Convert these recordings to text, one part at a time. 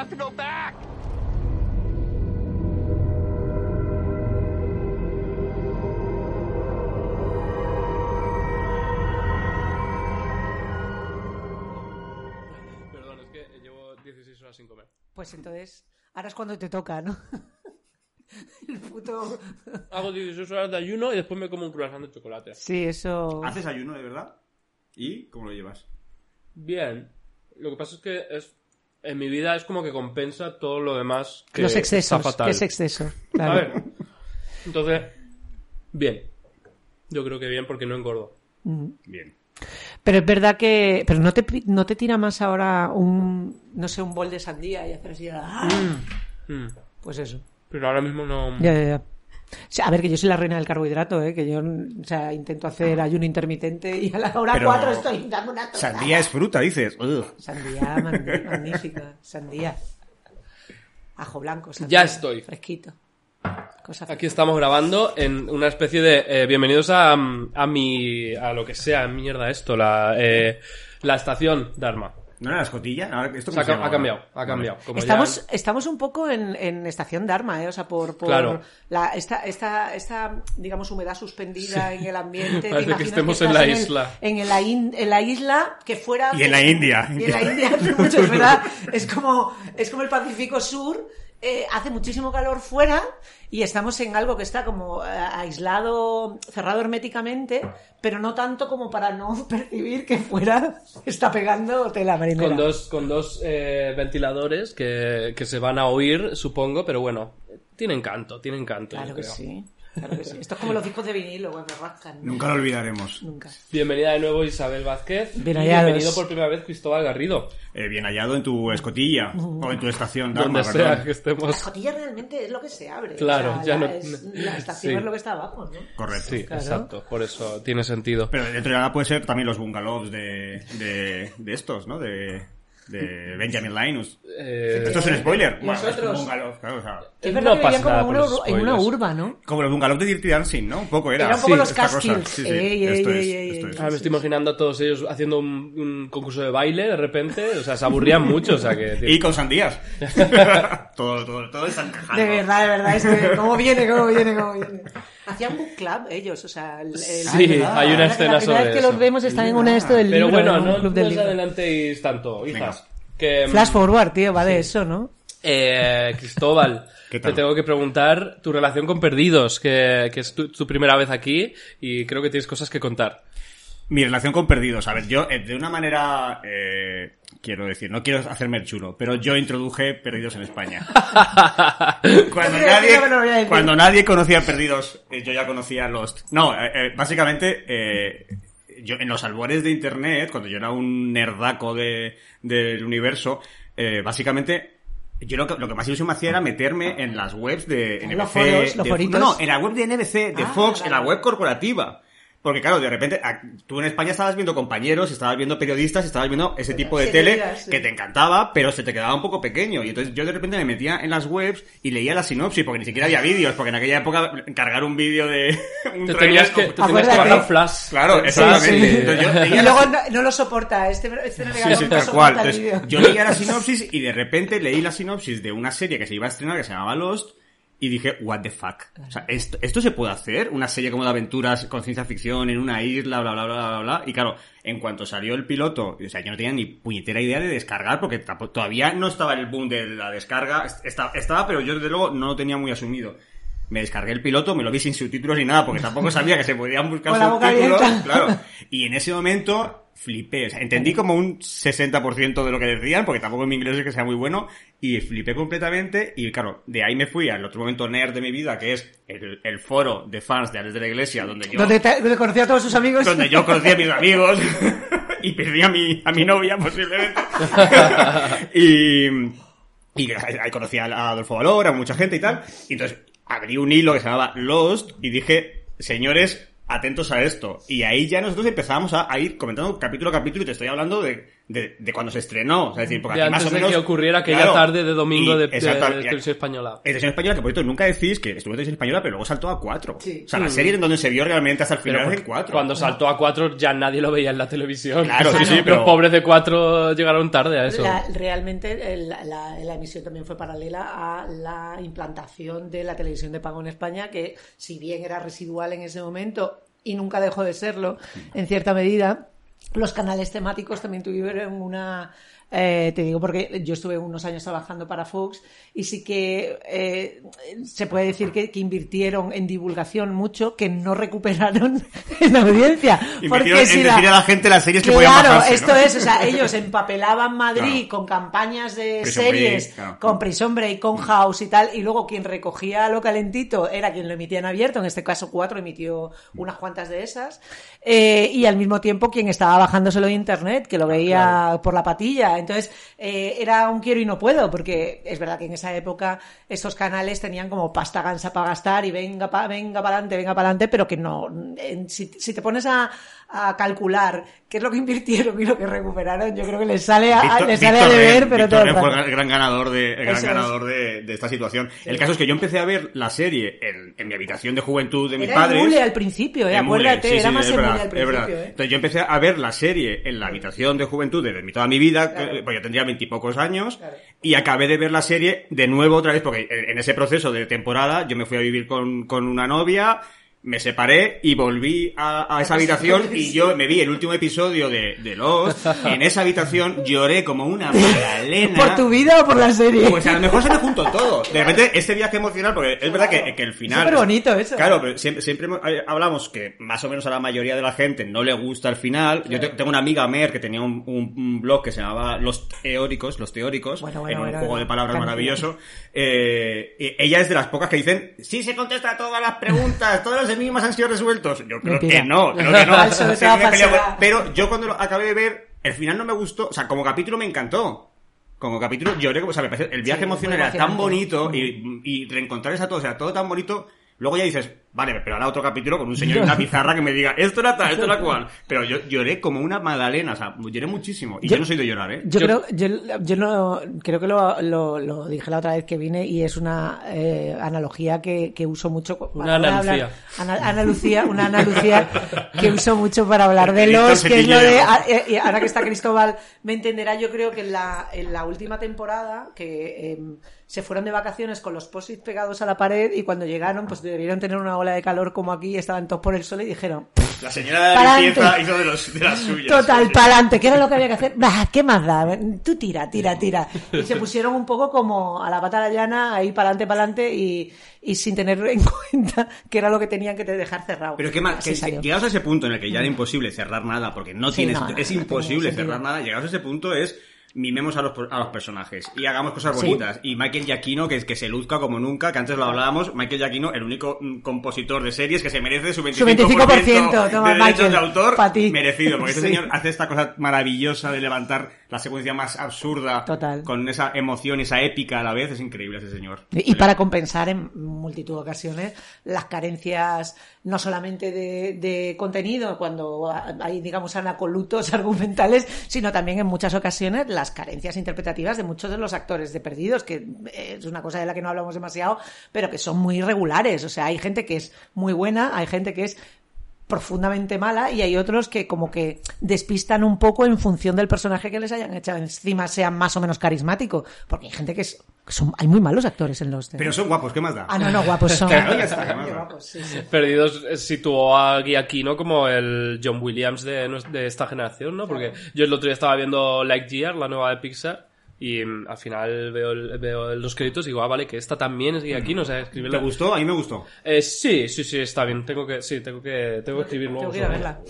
Have to go back! Perdón, es que llevo 16 horas sin comer. Pues entonces, ahora es cuando te toca, ¿no? El puto... Hago 16 horas de ayuno y después me como un croissant de chocolate. Sí, eso... ¿Haces ayuno de verdad? ¿Y cómo lo llevas? Bien. Lo que pasa es que es en mi vida es como que compensa todo lo demás que Los está excesos. fatal. ¿Qué es exceso? A Claro. ver. Entonces, bien. Yo creo que bien porque no engordo. Bien. Pero es verdad que... Pero no te, no te tira más ahora un... No sé, un bol de sandía y hacer así... ¡ah! Mm. Pues eso. Pero ahora mismo no. Ya, ya, ya. Sea, a ver, que yo soy la reina del carbohidrato, ¿eh? Que yo, o sea, intento hacer ayuno intermitente y a la hora Pero- 4 estoy dando una tostada. Sandía es fruta, dices. Ugh. Sandía magn- magnífica. Sandía. Ajo blanco. sandía, Ya estoy. Fresquito. Cosa Aquí estamos grabando en una especie de eh, bienvenidos a, a mi a lo que sea mierda esto la eh, la estación Dharma. ¿No era la escotilla? Ahora, ¿esto cómo ha, se ca- llama ha cambiado, ha Vale. cambiado. Ya- Estamos, estamos un poco en, en estación Dharma, ¿eh? O sea, por, por Claro. la, esta, esta, esta, digamos, humedad suspendida en el ambiente. ¿Te Parece que estemos en la isla. En, la in- en la isla que fuera... Y en la India. Y en la India hace mucho, es verdad. Es como, es como el Pacífico Sur. Eh, hace muchísimo calor fuera y estamos en algo que está como eh, aislado, cerrado herméticamente, pero no tanto como para no percibir que fuera está pegando tela marinera. con dos con dos eh, ventiladores que, que se van a oír, supongo, pero bueno, tienen canto, tienen canto. Claro yo que creo. sí. Claro que sí. Esto es como los discos de vinilo, güey, me rascan. Nunca lo olvidaremos. Nunca. Bienvenida de nuevo Isabel Vázquez. Bien y hallados. bienvenido por primera vez Cristóbal Garrido. Eh, bien hallado en tu escotilla. O en tu estación Dharma, Donde perdón. sea que estemos. La escotilla realmente es lo que se abre. Claro, O sea, ya la, no- es- la estación sí. es lo que está abajo, ¿no? Correcto. Sí, Claro. exacto, por eso tiene sentido. Pero dentro de nada puede ser también los bungalows de, de, de estos, ¿no? De, de Benjamin Linus. Eh, Esto es un spoiler. Bueno, es un bungalow, claro, o sea, Es No verdad que pasa como en una, en urba, ¿no? como los bungalows de Dirty Dancing, ¿no? Un poco era. Era un poco los. Catskills. Sí, sí, Ey, esto ey, es, ey, ey, esto ey. es. Ahora me estoy imaginando a todos ellos haciendo un, un concurso de baile de repente, o sea, se aburrían mucho, o sea que... Y con sandías. todo, todo, todo está encajando. De verdad, de verdad, es que cómo viene, cómo viene, cómo viene. Hacían book club ellos, o sea, el, el- Sí, ¿verdad? hay una escena La sobre vez que eso. los vemos están en una de esto del Pero libro, bueno, en un no, club no os adelantéis tanto, hija. Venga. Que, Flash forward, tío, va de eso, ¿no? eh, Cristóbal, te tengo que preguntar tu relación con Perdidos, que, que es tu, tu primera vez aquí y creo que tienes cosas que contar. Mi relación con Perdidos. A ver, yo eh, de una manera, eh, quiero decir, no quiero hacerme el chulo, pero yo introduje Perdidos en España. cuando, nadie, cuando nadie conocía Perdidos, eh, yo ya conocía Lost. No, eh, eh, básicamente, eh, yo en los albores de Internet, cuando yo era un nerdaco de, del universo, básicamente... Yo lo que, lo que más ilusión me hacía era meterme en las webs de NBC. Los foros, los de- foritos. no, no, en la web de NBC, de Ah, Fox, en la web corporativa. Porque claro, de repente, tú en España estabas viendo compañeros, estabas viendo periodistas, estabas viendo ese tipo de tele sí. que te encantaba, pero se te quedaba un poco pequeño. Y entonces yo de repente me metía en las webs y leía la sinopsis, porque ni siquiera había vídeos, porque en aquella época cargar un vídeo de un Te trailer- tenías que, te tenías que bajar Flash. Claro, Sí, exactamente. sí. Entonces yo leía Y la- luego no, no lo soporta, este, este no Sí, sí, nunca tal cual. Entonces, yo leía la sinopsis y de repente leí la sinopsis de una serie que se iba a estrenar que se llamaba Lost y dije, what the fuck. O sea, ¿esto, ¿esto se puede hacer? Una serie como de aventuras con ciencia ficción en una isla, bla, bla, bla, bla, bla. Y claro, en cuanto salió el piloto, o sea, yo no tenía ni puñetera idea de descargar porque todavía no estaba el boom de la descarga. Estaba, estaba, pero yo desde luego no lo tenía muy asumido. Me descargué el piloto, me lo vi sin subtítulos ni nada, porque tampoco sabía que se podían buscar subtítulos. Claro. Y en ese momento flipé. O sea, entendí como un 60% de lo que decían, porque tampoco mi inglés es que sea muy bueno, y flipé completamente. Y claro, de ahí me fui al otro momento nerd de mi vida, que es el, el foro de fans de Alex de la Iglesia, donde yo, Donde, te- donde conocía a todos sus amigos. donde yo conocí a mis amigos y perdí a mi, a mi novia posiblemente. y, y ahí conocí a Adolfo Valor, a mucha gente y tal. Y entonces abrí un hilo que se llamaba Lost y dije, señores, atentos a esto. Y ahí ya nosotros empezábamos a, a ir comentando capítulo a capítulo y te estoy hablando de, de, de cuando se estrenó. O sea, es decir, porque De aquí más antes o de menos. que ocurriera aquella claro, tarde de domingo y- de, de- exacto, de y- televisión española. en televisión española, que por cierto nunca decís que estuvo en televisión española, pero luego saltó a 4. Sí. O sea, la serie en donde se vio realmente hasta el final es en porque 4. cuando saltó a 4 ya nadie lo veía en la televisión. Claro, sí, sí, Los pero- pobres de 4 llegaron tarde a eso. La- realmente el- la, la emisión también fue paralela a la implantación de la televisión de pago en España, que si bien era residual en ese momento y nunca dejó de serlo en cierta medida, los canales temáticos también tuvieron una... eh, te digo porque yo estuve unos años trabajando para Fox y sí que eh, se puede decir que, que invirtieron en divulgación mucho, que no recuperaron en audiencia. Porque en si decir a la gente las series que podían Claro, bajarse, esto ¿no? es, o sea, ellos empapelaban Madrid Claro. con campañas de Prison series, Break, claro. con Prison Break, con House y tal, y luego quien recogía lo calentito era quien lo emitía en abierto, en este caso Cuatro emitió unas cuantas de esas, eh, y al mismo tiempo quien estaba bajándoselo de internet, que lo veía por la patilla, entonces eh, era un quiero y no puedo, porque es verdad que en esa época estos canales tenían como pasta gansa para gastar y venga pa, venga para adelante, venga para adelante, pero que no, si, si te pones a, a calcular qué es lo que invirtieron y lo que recuperaron, yo creo que les sale a, les sale a deber, Ren- pero todo Ren fue el gran- ganador de, el gran ganador de, de esta situación. El caso es que yo empecé a ver la serie en, en mi habitación de juventud de mis Era padres. emule al principio, eh, acuérdate, sí, era sí, más es verdad, al principio, eh. Entonces yo empecé a ver la serie en la habitación de juventud de, de toda mi vida, Claro. pues yo tendría veintipocos años, Claro. y acabé de ver la serie de nuevo otra vez, porque en ese proceso de temporada yo me fui a vivir con, con una novia, me separé y volví a, a esa habitación y yo me vi el último episodio de, de Lost. En esa habitación lloré como una magdalena. ¿Por tu vida o por la serie? Pues a lo mejor se me juntó todo. De repente, este viaje emocional, porque es verdad que, que el final. Súper bonito eso. Claro, pero siempre, siempre eh, hablamos que más o menos a la mayoría de la gente no le gusta el final. Yo te- tengo una amiga Mer que tenía un, un- blog que se llamaba Los Teóricos, Los Teóricos, Bueno, bueno, en un bueno, juego de palabras maravilloso. Eh, y ella es de las pocas que dicen, sí se contesta todas las preguntas, todos los enigmas han sido resueltos. Yo creo Mentira. que no, creo que no. Pero yo cuando lo acabé de ver, el final no me gustó. O sea, como capítulo me encantó. Como capítulo lloré, o sea, me el viaje Sí, emocional era tan bonito y, y reencontrarles a todos, era todo tan bonito. Luego ya dices, vale, pero ahora otro capítulo con un señor en una pizarra que me diga, esto era tal, esto era cual. Pero yo lloré como una magdalena, o sea, lloré muchísimo. Y yo, Yo- no soy de llorar, ¿eh? Yo, Yo- creo, yo, yo no, creo que lo, lo, lo dije la otra vez que vine y es una eh, analogía que, que uso mucho. Una para analucía. hablar- ana- analucía, una analucía que uso mucho para hablar de los, que es lo de, Cepillero. a- eh, y ahora que está Cristóbal me entenderá, yo creo que en la, en la última temporada que em, se fueron de vacaciones con los post pegados a la pared y cuando llegaron pues debieron tener una ola de calor como aquí, estaban todos por el sol y dijeron, La señora de la Pa'lante. limpieza hizo de, los, de las suyas. Total, Sí, sí. para adelante, ¿qué era lo que había que hacer? Bah, ¿Qué más da? Tú tira, tira, tira. Y se pusieron un poco como a la pata a la llana, ahí para adelante, para adelante, y, y sin tener en cuenta que era lo que tenían que dejar cerrado. Pero qué más, que, que llegados a ese punto en el que ya era imposible cerrar nada, porque no Sí, tienes, no, no, es no imposible cerrar nada, llegados a ese punto es mimemos a los, a los personajes y hagamos cosas Sí. bonitas. Y Michael Giacchino, que, que se luzca como nunca, que antes lo hablábamos, Michael Giacchino, el único mm, compositor de series que se merece su 25%, Su 25%, de toma, derechos Michael, de autor merecido, porque este Sí. señor hace esta cosa maravillosa de levantar la secuencia más absurda Total. con esa emoción, esa épica a la vez, es increíble ese señor. Y para compensar en multitud de ocasiones las carencias no solamente de, de contenido cuando hay digamos anacolutos argumentales, sino también en muchas ocasiones las carencias interpretativas de muchos de los actores de Perdidos, que es una cosa de la que no hablamos demasiado, pero que son muy irregulares. O sea, hay gente que es muy buena, hay gente que es profundamente mala y hay otros que como que despistan un poco en función del personaje que les hayan echado encima sea más o menos carismático porque hay gente que es que son hay muy malos actores en los Pero son guapos, ¿qué más da? Ah, no, no, guapos son. Claro, ya está, ¿qué más Qué da? guapos, sí, sí. Perdidos eh, situó a Giacchino como el John Williams de, de esta generación, ¿no? Porque yo el otro día estaba viendo Lightyear, la nueva de Pixar, y mm, al final veo, el- veo los créditos y digo, ah, vale, que esta también es Giacchino, o sea, ¿Te gustó? A mí me gustó. Eh, sí, sí, sí, está bien. Tengo que, sí, tengo que, tengo que escribir luego. Tengo que ir a verla.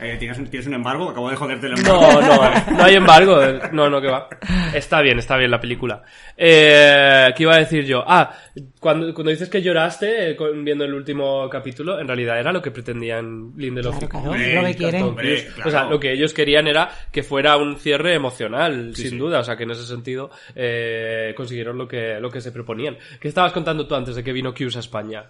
Eh, ¿tienes, un, ¿Tienes un embargo? Acabo de joderte el embargo. No, no, eh, no hay embargo. eh, No, no, que va. Está bien, está bien la película. Eh, ¿Qué iba a decir yo? Ah, cuando, cuando dices que lloraste eh, viendo el último capítulo, en realidad era lo que pretendían Lindelof Claro, y- claro, Hombre, lo que quieren. Hombre, claro. O sea, lo que ellos querían era que fuera un cierre emocional, sin sí. duda. O sea, que en ese sentido eh, consiguieron lo que, lo que se proponían. ¿Qué estabas contando tú antes de que vino Hughes a España?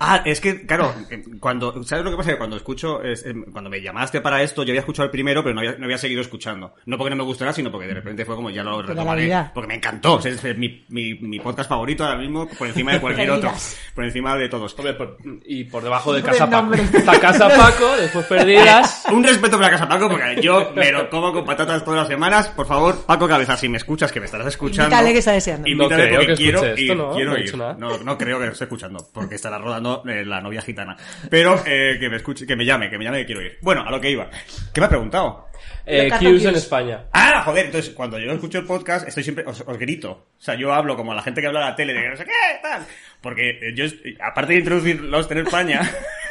Ah, es que, claro, eh, cuando, ¿sabes lo que pasa? Que cuando escucho, es, eh, cuando me llamaste para esto, yo había escuchado el primero, pero no había, no había seguido escuchando. No porque no me gustara, sino porque de repente fue como ya lo retomaré. Porque me encantó. O sea, es mi, mi, mi podcast favorito ahora mismo, por encima de cualquier otro. Por encima de todos. Hombre, por- y por debajo de Casa Paco. Está Casa Paco, después perdidas. Un respeto para Casa Paco, porque yo me lo como con patatas todas las semanas. Por favor, Paco Cabeza, si me escuchas, que me estarás escuchando. Invítale que está deseando. Invítale No creo porque que quiero escuche ir. esto, ¿no? quiero No he ir. nada. No, no creo que esté escuchando, porque estará rodando eh, la novia gitana. Pero eh, que me escuche, que me llame, que me llame que quiero ir. Bueno, a lo que iba. ¿Qué me ha preguntado? Eh, Qs en. España. Ah, joder, entonces cuando yo escucho el podcast estoy siempre, os, os grito. O sea, yo hablo como a la gente que habla a la tele de no sé qué, tal. Porque eh, yo, aparte de introducir Lost en España,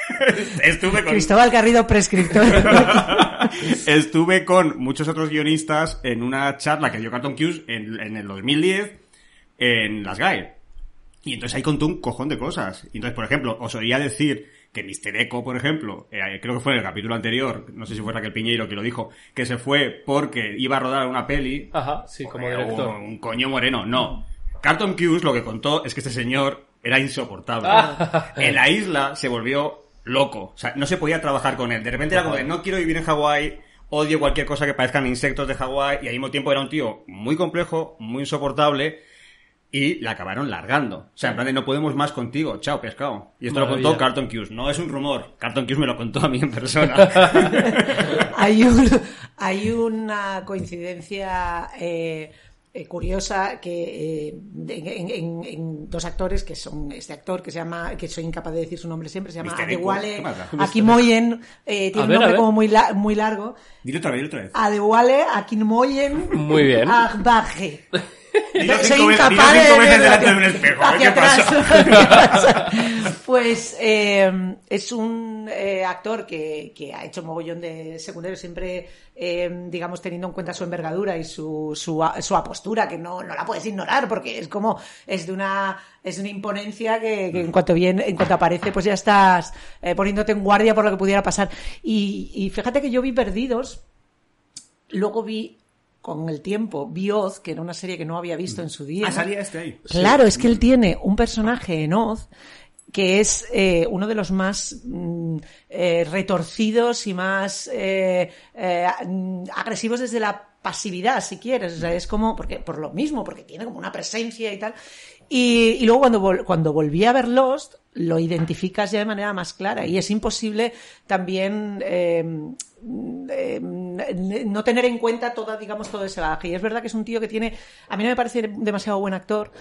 estuve con... Cristóbal Garrido, prescriptor. Estuve con muchos otros guionistas en una charla que dio Carton Cues en, en el 2010 en Las GAE. Y entonces ahí contó un cojón de cosas. Y entonces, por ejemplo, os oía decir que Mr. Echo, por ejemplo, eh, creo que fue en el capítulo anterior, no sé si fue Raquel Piñeiro que lo dijo, que se fue porque iba a rodar una peli. Ajá, sí, como director. Un, un coño moreno, no. Carton Cues lo que contó es que este señor era insoportable. Ah. en la isla se volvió loco. O sea, no se podía trabajar con él. De repente era como de, no quiero vivir en Hawái, odio cualquier cosa que parezcan insectos de Hawái, y al mismo tiempo era un tío muy complejo, muy insoportable, y la acabaron largando. O sea, en plan de, no podemos más contigo, chao, pescado. Y esto lo contó Carton Cues. No es un rumor. Carton Cues me lo contó a mí en persona. hay, un, hay una coincidencia eh, eh, curiosa que eh, en, en- en dos actores que son este actor que se llama que soy incapaz de decir su nombre siempre se llama. Adewale. Akimoyen eh, tiene A un nombre como muy, la- muy largo dilo otra vez, dilo otra vez. Adewale Akimoyen Muy bien. Agbaje Dilo soy cinco veces- incapaz dilo cinco de veces verlo delante de un espejo. a ver hacia qué pasa. pues eh, es un eh, actor que, que ha hecho mogollón de secundarios, siempre, eh, digamos, teniendo en cuenta su envergadura y su, su, su apostura, que no, no la puedes ignorar, porque es como, es de una, es de una imponencia que, que en cuanto viene, en cuanto aparece, pues ya estás poniéndote en guardia por lo que pudiera pasar. Y, y fíjate que yo vi Perdidos, luego vi con el tiempo, vi Oz, que era una serie que no había visto en su día. Ah, salía este ahí. Claro, es que él tiene un personaje en Oz que es eh, uno de los más mm, eh, retorcidos y más eh, eh, agresivos desde la pasividad, si quieres. O sea, es como, porque, por lo mismo, porque tiene como una presencia y tal. Y, y luego cuando, vol- cuando volví a ver Lost, lo identificas ya de manera más clara y es imposible también eh, eh, no tener en cuenta toda, digamos, todo ese bagaje. Y es verdad que es un tío que tiene, a mí no me parece demasiado buen actor,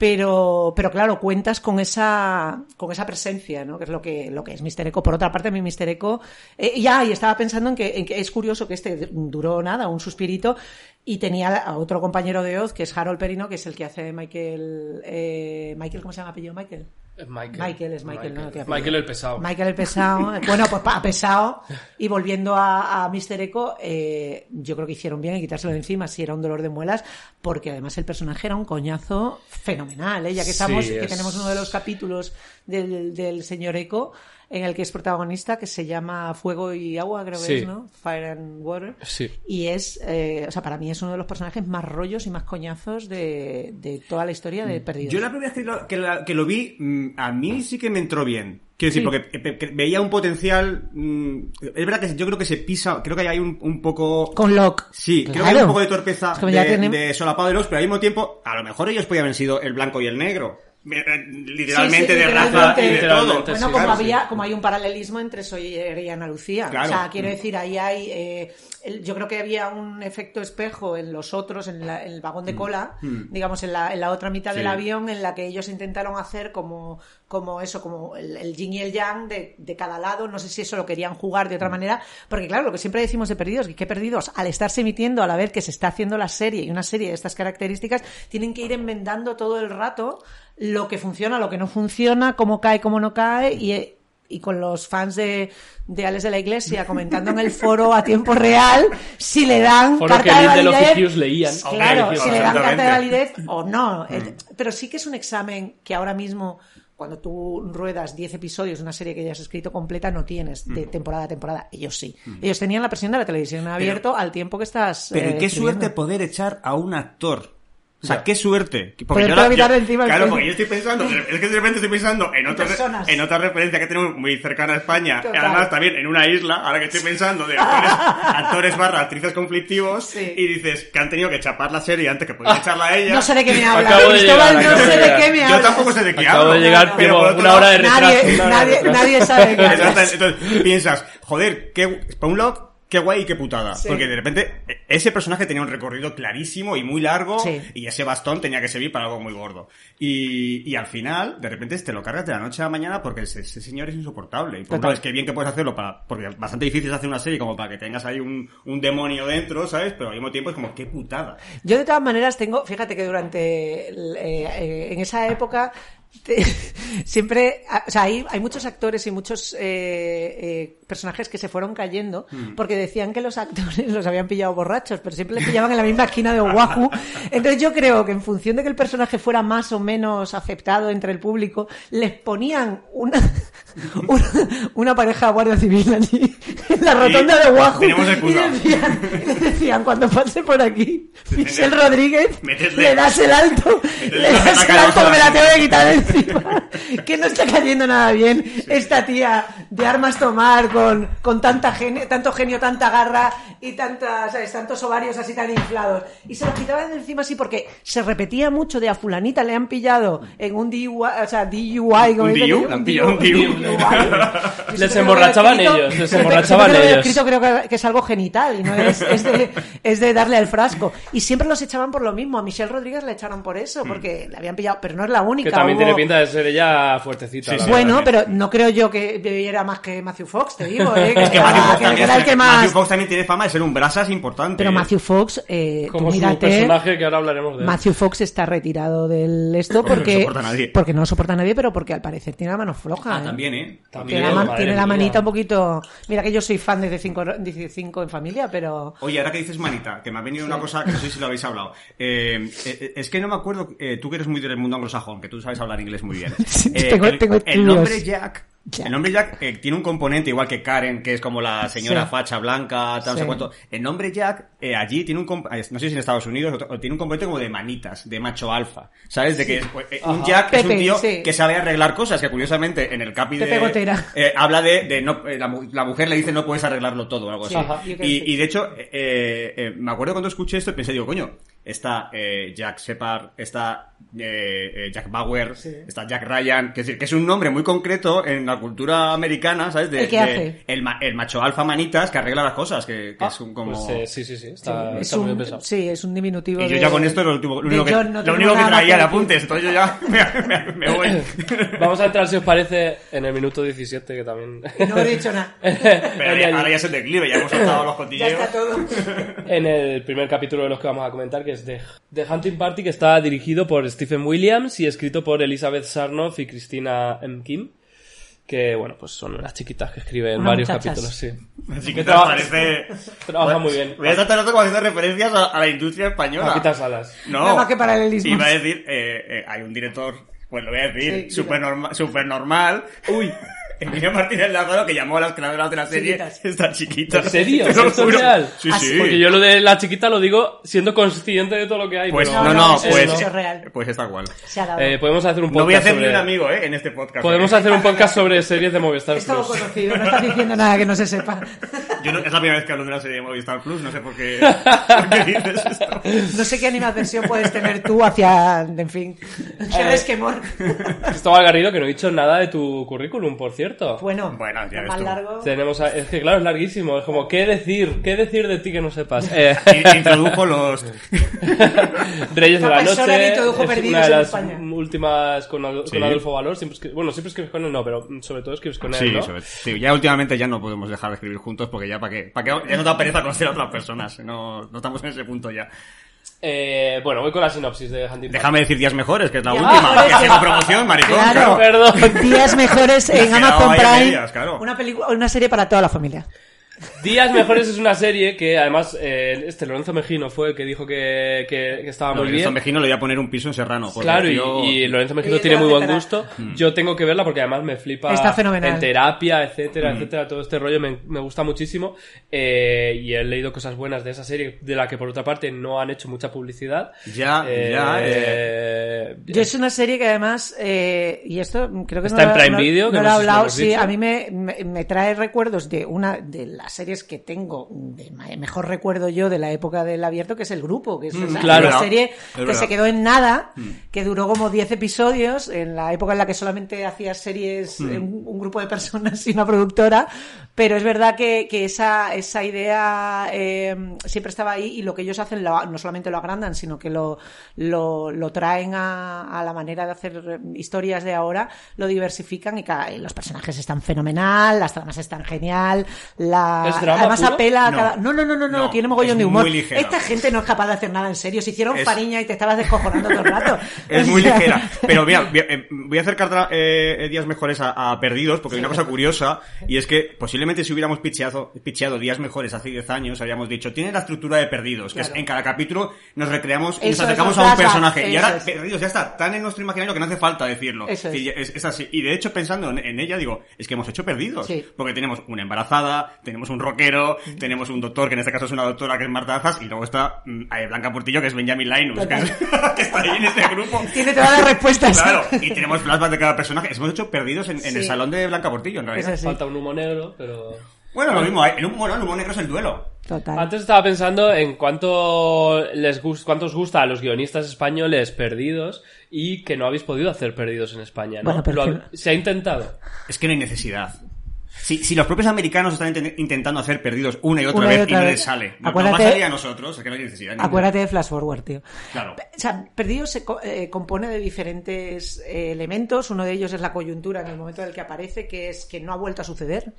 pero, pero claro, cuentas con esa, con esa presencia, ¿no? Que es lo que, lo que es Mister Eco. Por otra parte, mi Mister Eco, eh, ya, y estaba pensando en que, en que es curioso que este duró nada, un suspirito, y tenía a otro compañero de Oz, que es Harold Perino, que es el que hace Michael, eh, Michael, ¿cómo se llama apellido Michael? Michael. Michael, es Michael, no. Michael el pesado. Michael el pesado. Bueno, pues pa- pesado. Y volviendo a, a Mr. Echo, eh, yo creo que hicieron bien en quitárselo de encima si era un dolor de muelas, porque además el personaje era un coñazo fenomenal, ¿eh? Ya que estamos, Sí, que tenemos uno de los capítulos del, del señor Echo, en el que es protagonista, que se llama Fuego y Agua, creo que Sí. es, ¿no? Fire and Water. Sí. Y es, eh, o sea, para mí es uno de los personajes más rollos y más coñazos de, de toda la historia de Perdidos. Yo la primera vez que lo, que la- que lo vi, mm, a mí sí que me entró bien. Quiero decir, Sí. porque eh, veía un potencial... mm, es verdad que yo creo que se pisa, creo que hay un, un poco... Con Locke. Sí, creo que hay un poco de torpeza Es de, tenemos- de solapado de los, pero al mismo tiempo, a lo mejor ellos podían haber sido el blanco y el negro. Eh, Literalmente Sí, sí, de raza y de todo. Bueno, sí, como claro, había, sí. como hay un paralelismo entre Sawyer y Ana Lucía. Claro. O sea, quiero Mm. decir, ahí hay, eh, el- yo creo que había un efecto espejo en los otros, en, la- en el vagón de cola, digamos, en la, en la otra mitad del Mm. Avión, en la que ellos intentaron hacer como, como eso, como el, el yin y el yang de, de cada lado. No sé si eso lo querían jugar de otra Mm. manera, porque claro, lo que siempre decimos de Perdidos, que, que Perdidos, al estarse emitiendo a la vez que se está haciendo la serie y una serie de estas características, tienen que ir enmendando todo el rato lo que funciona, lo que no funciona, cómo cae, cómo no cae, y, y con los fans de, de Alex de la Iglesia comentando en el foro a tiempo real si le dan Foro carta que de validez. Hughes leían. Claro, si le dan carta de validez o no. Eh, Pero sí que es un examen que ahora mismo, cuando tú ruedas 10 episodios de una serie que ya has escrito completa, no tienes de temporada a temporada. Ellos sí. Ellos tenían la presión de la televisión abierto al tiempo que estás. Pero eh, qué escribiendo. suerte poder echar a un actor O sea, Ya. qué suerte. La- evitar de encima Claro, porque yo estoy pensando, es que de repente estoy pensando en, otra, personas. en otra referencia que tenemos muy cercana a España. Total. Además, también en una isla, ahora que estoy pensando de actores, actores barra actrices conflictivos, Sí. y dices que han tenido que chapar la serie antes que poder echarla a ella. No sé de qué me hablas. Acabo de Cristóbal, llegar, no acabo sé de qué me Yo hablas. tampoco sé de qué Acabo hablo. de llegar, no, pero llevo por otro una lado- hora de retraso. Nadie, nadie, nadie sabe de qué. Entonces piensas, joder, qué, por un lado, qué guay y qué putada. Sí. Porque de repente e- ese personaje tenía un recorrido clarísimo y muy largo Sí. y ese bastón tenía que servir para algo muy gordo. Y, y al final, de repente te lo cargas de la noche a la mañana porque ese, ese señor es insoportable. Y por un Total. lado, es que bien que puedes hacerlo para, porque es bastante difícil hacer una serie como para que tengas ahí un, un demonio dentro, ¿sabes? Pero al mismo tiempo es como, qué putada. Yo de todas maneras tengo, fíjate que durante, eh, eh, en esa época, siempre, o sea, hay, hay muchos actores y muchos eh, eh, personajes que se fueron cayendo porque decían que los actores los habían pillado borrachos, pero siempre les pillaban en la misma esquina de Oahu. Entonces yo creo que en función de que el personaje fuera más o menos aceptado entre el público, les ponían una, una, una pareja de guardia civil allí la rotonda de Oahu tenemos el y decían, y decían, cuando pase por aquí, Michelle Rodríguez, Métesle. le das el alto, le das el alto me la tengo que quitar de encima. Que no está cayendo nada bien esta tía de armas tomar con, con tanta genio, tanto genio, tanta garra y tanta, ¿sabes? tantos ovarios así tan inflados. Y se los quitaban de encima así porque se repetía mucho de a fulanita le han pillado en un DUI, o sea, DUI, como ¿Un dicen DU? ellos, ¿Le han pillado un DU? Yo Les lo emborrachaban ellos, les emborrachaban veo ellos. escrito creo que, que es algo genital y no es, es, de, es de darle al frasco. Y siempre los echaban por lo mismo. A Michelle Rodríguez le echaron por eso, porque le habían pillado, pero no es la única. Que también hubo- tiene pinta de ser ella fuertecita. Sí. Bueno, pero no creo yo que bebiera más que Matthew Fox, te digo, ¿eh? Es que era- Matthew Fox, que también, era el que más... Matthew Fox también tiene fama de ser un brasas importante. Pero ¿eh? Matthew Fox, eh, tú Como su personaje que ahora hablaremos de él. Matthew Fox está retirado del esto Porque no porque soporta a nadie. porque no lo soporta a nadie, pero porque al parecer tiene la mano floja. Ah, ¿eh? también, ¿eh? También, Tiene la, man- tiene la manita un poquito. Mira que yo soy fan de cinco, de cinco en familia, pero. Oye, ahora que dices manita, que me ha venido una cosa que no sé si lo habéis hablado. Eh, eh, es que no me acuerdo, eh, tú que eres muy del mundo anglosajón, que tú sabes hablar inglés muy bien. Sí, tengo- el, tengo el estudios. nombre Jack, Jack. el nombre Jack eh, tiene un componente igual que Karen, que es como la señora Sí. facha blanca, tal, Sí. cuánto. El nombre Jack eh, allí tiene un, eh, no sé si en Estados Unidos, o- tiene un componente como de manitas, de macho alfa. ¿Sabes? De que es, eh, un. Jack es un tío que sabe arreglar cosas, que curiosamente en el capi de... Habla de, de no, la, la mujer le dice no puedes arreglarlo todo o algo Sí, así. Y, de hecho, eh, me acuerdo cuando escuché esto y pensé, digo, coño, está eh, Jack Shepard, está eh, eh, Jack Bauer, está Jack Ryan, que es decir, que es un nombre muy concreto en la cultura americana, ¿sabes? De, ¿El qué de- hace? El, ma- el macho alfa manitas que arregla las cosas, que, que es un como... Pues, eh, sí, sí, sí. Está, es está muy bien un, pensado. sí, es un diminutivo. y yo de- ya con esto lo, último- lo único que, no lo único que traía de apuntes, entonces yo ya me, me- me voy. Vamos a entrar, si os parece, en el minuto 17, que también... No he dicho nada. Pero ya- ahora ya es el declive, ya hemos soltado los Ya cotilleos. está todo. en el primer capítulo de los que vamos a comentar, que es The, The Hunting Party, que está dirigido por Stephen Williams y escrito por Elizabeth Sarnoff y Christina M. Kim. Que, bueno, pues son unas chiquitas que escriben varios muchachas. capítulos, sí. Así Que que te traba- parece... Trabaja muy bien. Voy a estar tratando como haciendo referencias a, a la industria española. Paquitas alas. No. Nada más que paralelismos. Iba a decir, eh, eh, hay un director, pues lo voy a decir, Sí, súper normal, super normal. Uy. Emilio Martínez Lázaro que llamó a las creadoras de la serie Chiquitas. estas chiquitas. ¿En serio? Te lo ¿Esto es juro. real? Sí, Ah, sí. Porque yo lo de la chiquita lo digo siendo consciente de todo lo que hay. Pues pero- no, No, no, no, eso- pues, eso es real. pues está igual. Se ha dado. Eh, podemos hacer un podcast No voy a hacer ni sobre... un amigo, eh, en este podcast. Podemos eh. hacer un podcast sobre series de Movistar es todo Plus. conocido, no estás diciendo nada que no se sepa. Yo no- es la primera vez que hablo de la serie de Movistar Plus, no sé por qué, por qué dices esto. No sé qué animadversión puedes tener tú hacia, en fin, qué Eh. resquemor. Cristóbal Garrido, que no he dicho nada de tu currículum, por cierto. Bueno, Bueno, ya ves más tú. largo. Tenemos a- Es que claro, es larguísimo. Es como, ¿qué decir? ¿Qué decir de ti que no sepas? Eh, Introdujo los... Reyes de la Noche. que introdujo es Perdidos una de en las España. últimas con, Ad- Sí. con Adolfo Valor. Siempre escri- bueno, siempre escribes con él, no, pero sobre todo escribes con él, Sí, ¿no? sobre- sí, ya últimamente ya no podemos dejar de escribir juntos porque ya para qué, para qué, ya no da pereza conocer a otras personas, no, no estamos en ese punto ya. Eh, bueno, voy con la sinopsis de Hunting Déjame decir días mejores, que es la Ya, última, que hacemos promoción, maricón. Claro, Perdón. días mejores Me en Amazon Prime. medias, claro. Una película, una serie para toda la familia. Días Mejores es una serie que además eh, este Lorenzo Mejino fue el que dijo que, que- que estaba muy Lorenzo bien. Mejino le voy a poner un piso en Serrano. Claro, y, yo- y Lorenzo Mejino Y tiene muy buen gusto. Yo tengo que verla porque además me flipa Está fenomenal. en terapia, etcétera, etcétera. Todo este rollo me, me gusta muchísimo. Eh, y he leído cosas buenas de esa serie, de la que por otra parte no han hecho mucha publicidad. Ya, Eh, ya. eh, eh, Yo es una serie que además, eh, y esto creo que Está no en lo- Prime no- Video, que no no lo he hablado, sí, dicho. a mí me, me, me trae recuerdos de una de las series que tengo, de mejor recuerdo yo de la época del abierto, que es El Grupo, que es Mm, claro. una serie Es que verdad. se quedó en nada, que duró como 10 episodios, en la época en la que solamente hacía series Mm. un, un grupo de personas y una productora, pero es verdad que, que esa, esa idea eh, siempre estaba ahí y lo que ellos hacen lo- no solamente lo agrandan, sino que lo, lo, lo traen a, a la manera de hacer historias de ahora, lo diversifican y, cada- y los personajes están fenomenal, las tramas están genial, la, ¿Es drama además puro? apela a No. cada... No, no, no, no, no, No, tiene mogollón de humor. Esta gente no es capaz de hacer nada en serio. Se hicieron Es- fariña y te estabas descojonando todo el rato. Es muy ligera. Pero mira, voy a- voy a acercar eh, días mejores a, a Perdidos, porque hay una cosa curiosa, y es que posiblemente si hubiéramos picheado, picheado días mejores hace 10 años, habríamos dicho, tiene la estructura de Perdidos, que Claro. es en cada capítulo nos recreamos y Eso, nos acercamos eso, a un personaje. Y ahora es. Perdidos ya está tan en nuestro imaginario que no hace falta decirlo. Eso es. Y es, es así. Y de hecho, pensando en, en ella, digo, es que hemos hecho Perdidos. Sí. Porque tenemos una embarazada, tenemos un rockero, tenemos un doctor, que en este caso es una doctora que es Marta Azas, y luego está mm, eh, Blanca Portillo, que es Benjamin Linus, que, es- que está ahí en este grupo. Tiene todas las respuestas. Claro, y tenemos flashbacks de cada personaje. Hemos hecho perdidos en, en el salón de Blanca Portillo, en realidad. Falta un humo negro, pero... Bueno, lo mismo, el, humo- bueno, el humo negro es el duelo. Total. Antes estaba pensando en cuánto les cuánto os gusta a los guionistas españoles perdidos y que no habéis podido hacer perdidos en España, ¿no? Bueno, pero Lo es ha- Se ha intentado. Es que no hay necesidad. Si, si los propios americanos están inten- intentando hacer perdidos una y otra Una y vez y no vez. les sale, no, nos va a Acuérdate- salir a nosotros, es que no hay necesidad. ninguna. Acuérdate de Flash Forward, tío. Claro. O sea, Perdidos se co- eh, compone de diferentes eh, elementos. Uno de ellos es la coyuntura en el momento en el que aparece, que es que no ha vuelto a suceder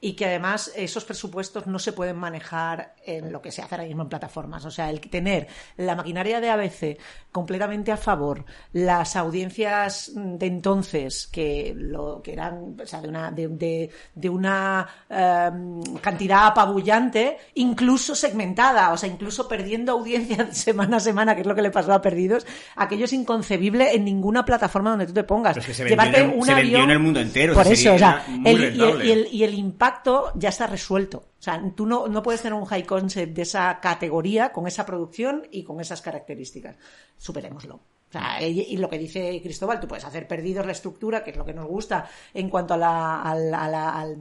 y que además esos presupuestos no se pueden manejar en lo que se hace ahora mismo en plataformas. O sea, el tener la maquinaria de ABC completamente a favor, las audiencias de entonces que lo que eran, o sea, de una de, de- de una em, cantidad apabullante, incluso segmentada, o sea, incluso perdiendo audiencia semana a semana, que es lo que le pasó a Perdidos, aquello es inconcebible en ninguna plataforma donde tú te pongas. Es que se Llevarte en el- un se avión- en el mundo entero, Por eso, o sea, el- y, el, y el- y el impacto ya está resuelto. O sea, tú no, no puedes tener un high concept de esa categoría, con esa producción y con esas características. Superémoslo. O sea, y, y lo que dice Cristóbal, tú puedes hacer perdidos la estructura, que es lo que nos gusta en cuanto a la, a la, a la, al-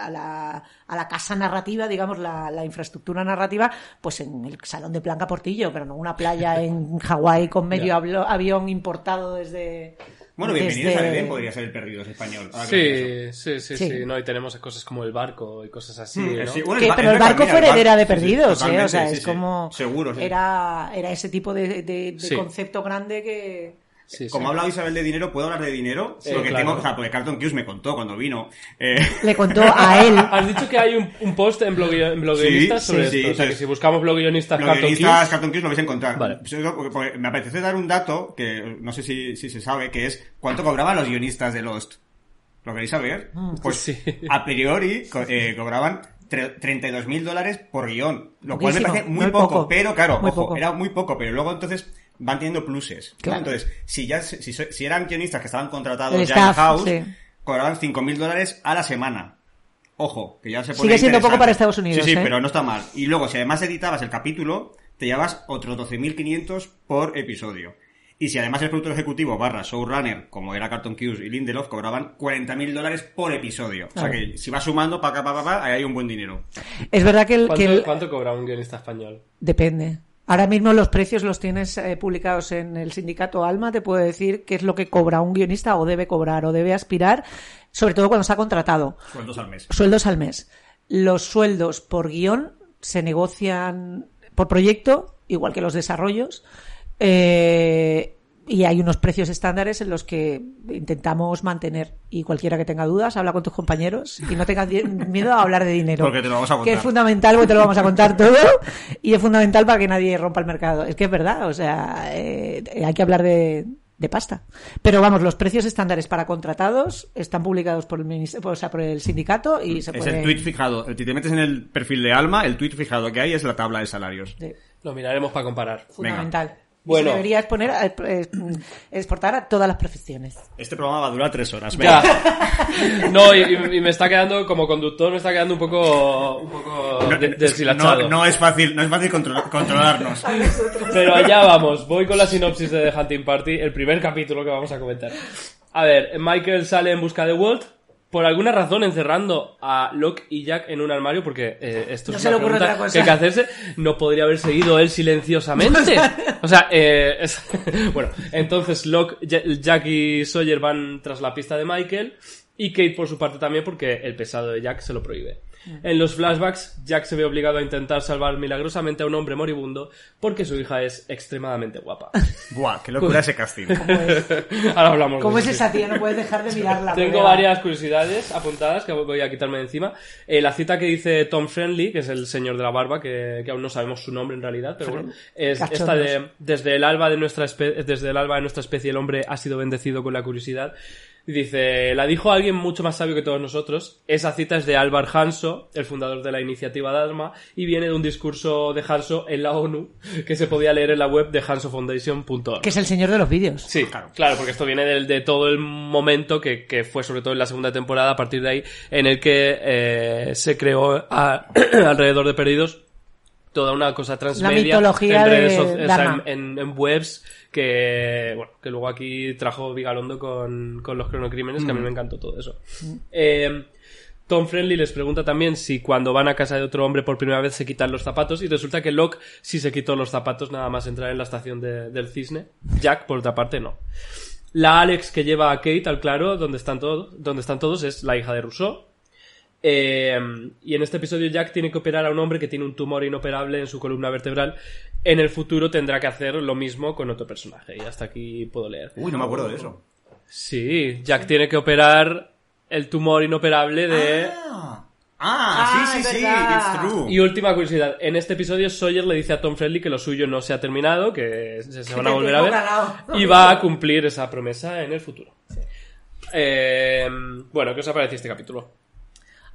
a la, a la casa narrativa, digamos, la, la infraestructura narrativa, pues en el salón de Blanca Portillo, pero no una playa en Hawái con medio avión importado desde... Bueno, bienvenidos desde- a Belén podría ser el perdidos español. pienso. Sí, sí, sí, Sí. sí, No, y tenemos cosas como el barco y cosas así, Mm, ¿no? sí, bueno, Que- ba- pero el barco mira, fue heredera de sí, sí, perdidos, ¿eh? O sea, sí, es sí. como... Seguro, sí. Era, era ese tipo de, de- de Sí. concepto grande que... Sí, sí. Como ha hablado Isabel de dinero, ¿puedo hablar de dinero? Sí, porque claro. tengo, o sea, porque Carlton Cuse me contó cuando vino. Eh, Le contó a él... Has dicho que hay un, un post en, en bloguionistas Sí, sobre sí, esto. sí, o sea, sí. que si buscamos bloguionistas Los Carton guionistas Cuse, Carlton Cuse lo vais a encontrar. Vale. Pues porque Me apetece dar un dato que no sé si, si se sabe, que es cuánto cobraban los guionistas de Lost. ¿Lo queréis saber? Pues sí. a priori co- eh, cobraban tre- 32 mil dólares por guion. Lo cual me parece muy muy poco, poco. pero claro, Muy ojo, poco. era muy poco, pero luego entonces van teniendo pluses. ¿no? Claro. Entonces, si ya si, si- eran guionistas que estaban contratados El ya staff, en house, sí. cobraban 5 mil dólares a la semana. Ojo, que ya se pone Sigue siendo poco para Estados Unidos, Sí, sí, ¿eh? pero no está mal. Y luego, si además editabas el capítulo, te llevas otros 12.500 por episodio. Y si además el productor ejecutivo barra showrunner, como era Carton Cuse y Lindelof, cobraban 40.000 dólares por episodio. O sea que si vas sumando, pa, pa, pa, pa, pa, ahí hay un buen dinero. Es verdad que el... ¿cuánto, que el- cuánto cobra un guionista español? Depende. Ahora mismo los precios los tienes eh, publicados en el sindicato Alma. Te puedo decir qué es lo que cobra un guionista o debe cobrar o debe aspirar, sobre todo cuando está contratado. Sueldos al mes. Sueldos al mes. Los sueldos por guion se negocian por proyecto, igual que los desarrollos. eh, y hay unos precios estándares en los que intentamos mantener. Y cualquiera que tenga dudas, habla con tus compañeros y no tengas miedo a hablar de dinero. Porque te lo vamos a Que contar. es fundamental, porque te lo vamos a contar todo. Y es fundamental para que nadie rompa el mercado. Es que es verdad, o sea, eh, hay que hablar de, de pasta. Pero vamos, los precios estándares para contratados están publicados por el ministerio, o sea, por el sindicato y se Es puede... el tweet fijado. Si te metes en el perfil de Alma, el tweet fijado que hay es la tabla de salarios. Sí, Lo miraremos para comparar. fundamental. Y Bueno. se debería exponer, a- eh, exportar a todas las profesiones. Este programa va a durar tres horas. venga. Ya. No, y, y me está quedando, como conductor, me está quedando un poco, un poco No, de- es- deshilachado. no, no es fácil, no es fácil controlar- controlarnos. Pero allá vamos, voy con la sinopsis de The Hunting Party, el primer capítulo que vamos a comentar. A ver, Michael sale en busca de Walt, por alguna razón encerrando a Locke y Jack en un armario, porque eh, esto No es se una le ocurre pregunta otra cosa. que hay que hacerse, no podría haber seguido él silenciosamente. O sea, eh, es- bueno, entonces Locke, Ja- Jack y Sawyer van tras la pista de Michael, y Kate por su parte también, porque el pesado de Jack se lo prohíbe. En los flashbacks, Jack se ve obligado a intentar salvar milagrosamente a un hombre moribundo porque su hija es extremadamente guapa. Buah, qué locura ese casting. Ahora hablamos ¿Cómo de es esa tía? No puedes dejar de mirarla. Tengo varias curiosidades apuntadas que voy a quitarme de encima. Eh, la cita que dice Tom Friendly, que es el señor de la barba, que, que aún no sabemos su nombre en realidad, pero bueno, es Cachondos. esta de desde el alba de nuestra desde el alba de nuestra especie el hombre ha sido bendecido con la curiosidad. Y dice, la dijo alguien mucho más sabio que todos nosotros. Esa cita es de Alvar Hanso, el fundador de la iniciativa Dharma, y viene de un discurso de Hanso en la ONU que se podía leer en la web de hansofoundation.org. Que es el señor de los vídeos. Sí, claro. porque esto viene del- de, todo el momento que, que fue sobre todo en la segunda temporada, a partir de ahí, en el que eh, se creó a- alrededor de Perdidos toda una cosa transmedia mitología en redes de so- o sea, Dharma. en, en- en webs que bueno que luego aquí trajo Vigalondo con, con los cronocrímenes que a mí me encantó todo eso Eh, Tom Friendly les pregunta también si cuando van a casa de otro hombre por primera vez se quitan los zapatos y resulta que Locke sí se quitó los zapatos nada más entrar en la estación de- del cisne. Jack, por otra parte, no. La Alex que lleva a Kate al claro, donde están, todos, donde están todos, es la hija de Rousseau. Eh, y en este episodio Jack tiene que operar a un hombre que tiene un tumor inoperable en su columna vertebral. En el futuro tendrá que hacer lo mismo con otro personaje. Y hasta aquí puedo leer. Uy, no me acuerdo de eso. Sí, Jack tiene que operar el tumor inoperable de... Ah, Ah, sí, es sí, sí, verdad. it's true. Y última curiosidad, en este episodio Sawyer le dice a Tom Friendly que lo suyo no se ha terminado, que se, se van a volver a ver y va a cumplir esa promesa en el futuro. Eh, bueno, ¿qué os ha parecido este capítulo?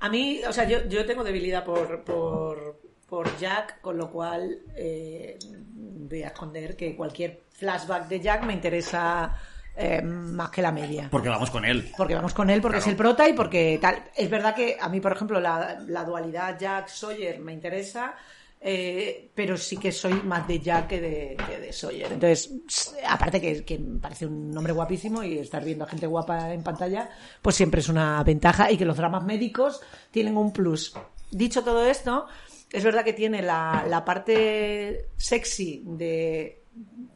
A mí, o sea, yo, yo tengo debilidad por, por, por Jack, con lo cual eh, voy a esconder que cualquier flashback de Jack me interesa eh, más que la media. Porque vamos con él. Porque vamos con él, porque Claro. es el prota y porque tal. Es verdad que a mí, por ejemplo, la, la dualidad Jack-Sawyer me interesa, eh, pero sí que soy más de Jack que de, que de Sawyer. Entonces, s- aparte que, que parece un nombre guapísimo y estar viendo a gente guapa en pantalla, pues siempre es una ventaja y que los dramas médicos tienen un plus. Dicho todo esto, es verdad que tiene la, la parte sexy de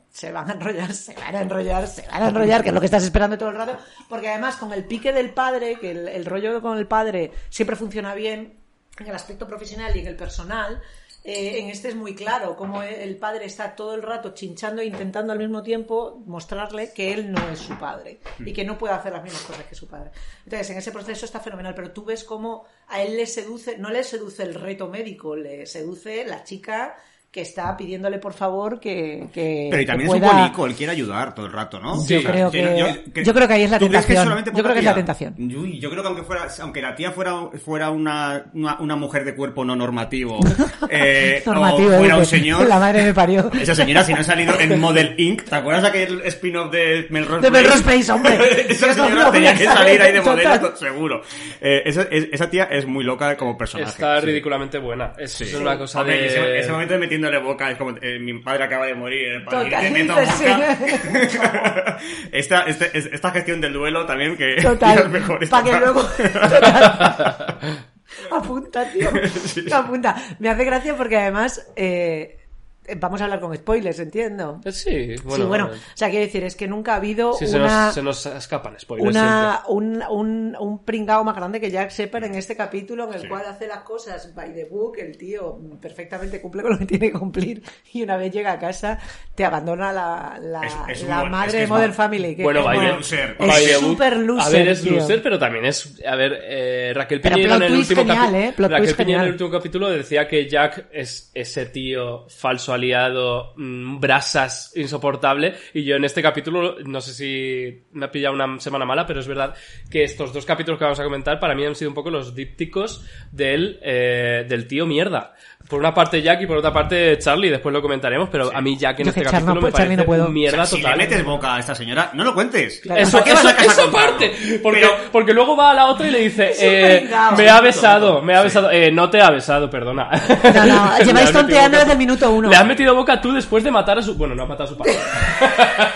se van a enrollar, se van a enrollar, se van a enrollar, que es lo que estás esperando todo el rato, porque además con el pique del padre, que el, el rollo con el padre siempre funciona bien en el aspecto profesional y en el personal, eh, en este es muy claro cómo el padre está todo el rato chinchando e intentando al mismo tiempo mostrarle que él no es su padre y que no puede hacer las mismas cosas que su padre. Entonces, en ese proceso está fenomenal, pero tú ves cómo a él le seduce, no le seduce el reto médico, le seduce la chica que está pidiéndole por favor que, que Pero y que también es un bonico, él quiere ayudar todo el rato, ¿no? Yo creo que- yo creo que ahí es la ¿tú crees que tentación. Yo creo que es la tentación. Yo creo que aunque fuera, aunque la tía fuera, fuera una, una, una mujer de cuerpo no normativo, eh, normativo o fuera un dice. señor, la madre me parió esa señora si no ha salido en Model Inc., ¿te acuerdas de aquel spin-off de Melrose De Melrose Place, hombre. esa Yo señora no tenía que salir ahí de modelo, seguro. Eh, esa, es- esa tía es muy loca como personaje. Está sí. ridículamente buena. Es, Sí. es una cosa Hombre, de... ese, ese momento de metiéndole boca es como eh, mi padre acaba de morir eh, padre, Total, te sí. boca. esta, este- es- esta gestión del duelo también que Total. es mejor esta Para que luego. Total. Apunta, tío. Apunta. Me hace gracia porque además. eh, vamos a hablar con spoilers, entiendo. Eh, Sí, bueno. sí, bueno. eh, O sea, quiero decir, es que nunca ha habido sí, se, nos, se nos escapan spoilers una, un, un, un pringao más grande que Jack Shepard en este capítulo, en el Sí. cual hace las cosas by the book, el tío perfectamente cumple con lo que tiene que cumplir y una vez llega a casa te abandona la, la, Es- es un la buen- madre es que de es Modern mal. Family. Que Bueno, es by the- loser. es súper loser, A ver, es tío. loser, pero también es. A ver, eh, Raquel Pero Piñero en el último capi- ¿eh? Raquel Piñero en el último capítulo decía que Jack es ese tío falso aliado mm, brasas insoportable. Y yo en este capítulo, no sé si me ha pillado una semana mala, pero es verdad que estos dos capítulos que vamos a comentar para mí han sido un poco los dípticos del, eh, del tío mierda. Por una parte Jack y por otra parte Charlie, después lo comentaremos, pero a mí Jack en Yo este que Char no capítulo me parece no puedo. mierda O sea, si total. le metes boca a esta señora, no lo cuentes. Claro. Eso, ¿Para qué vas eso, a casa eso a contarlo? aparte, porque, Pero- porque luego va a la otra y le dice, eh, me ha besado, me ha besado, eh, no te ha besado, perdona. No, no, lleváis tonteando desde el minuto uno. Le has metido boca tú después de matar a su, bueno, no ha matado a su padre.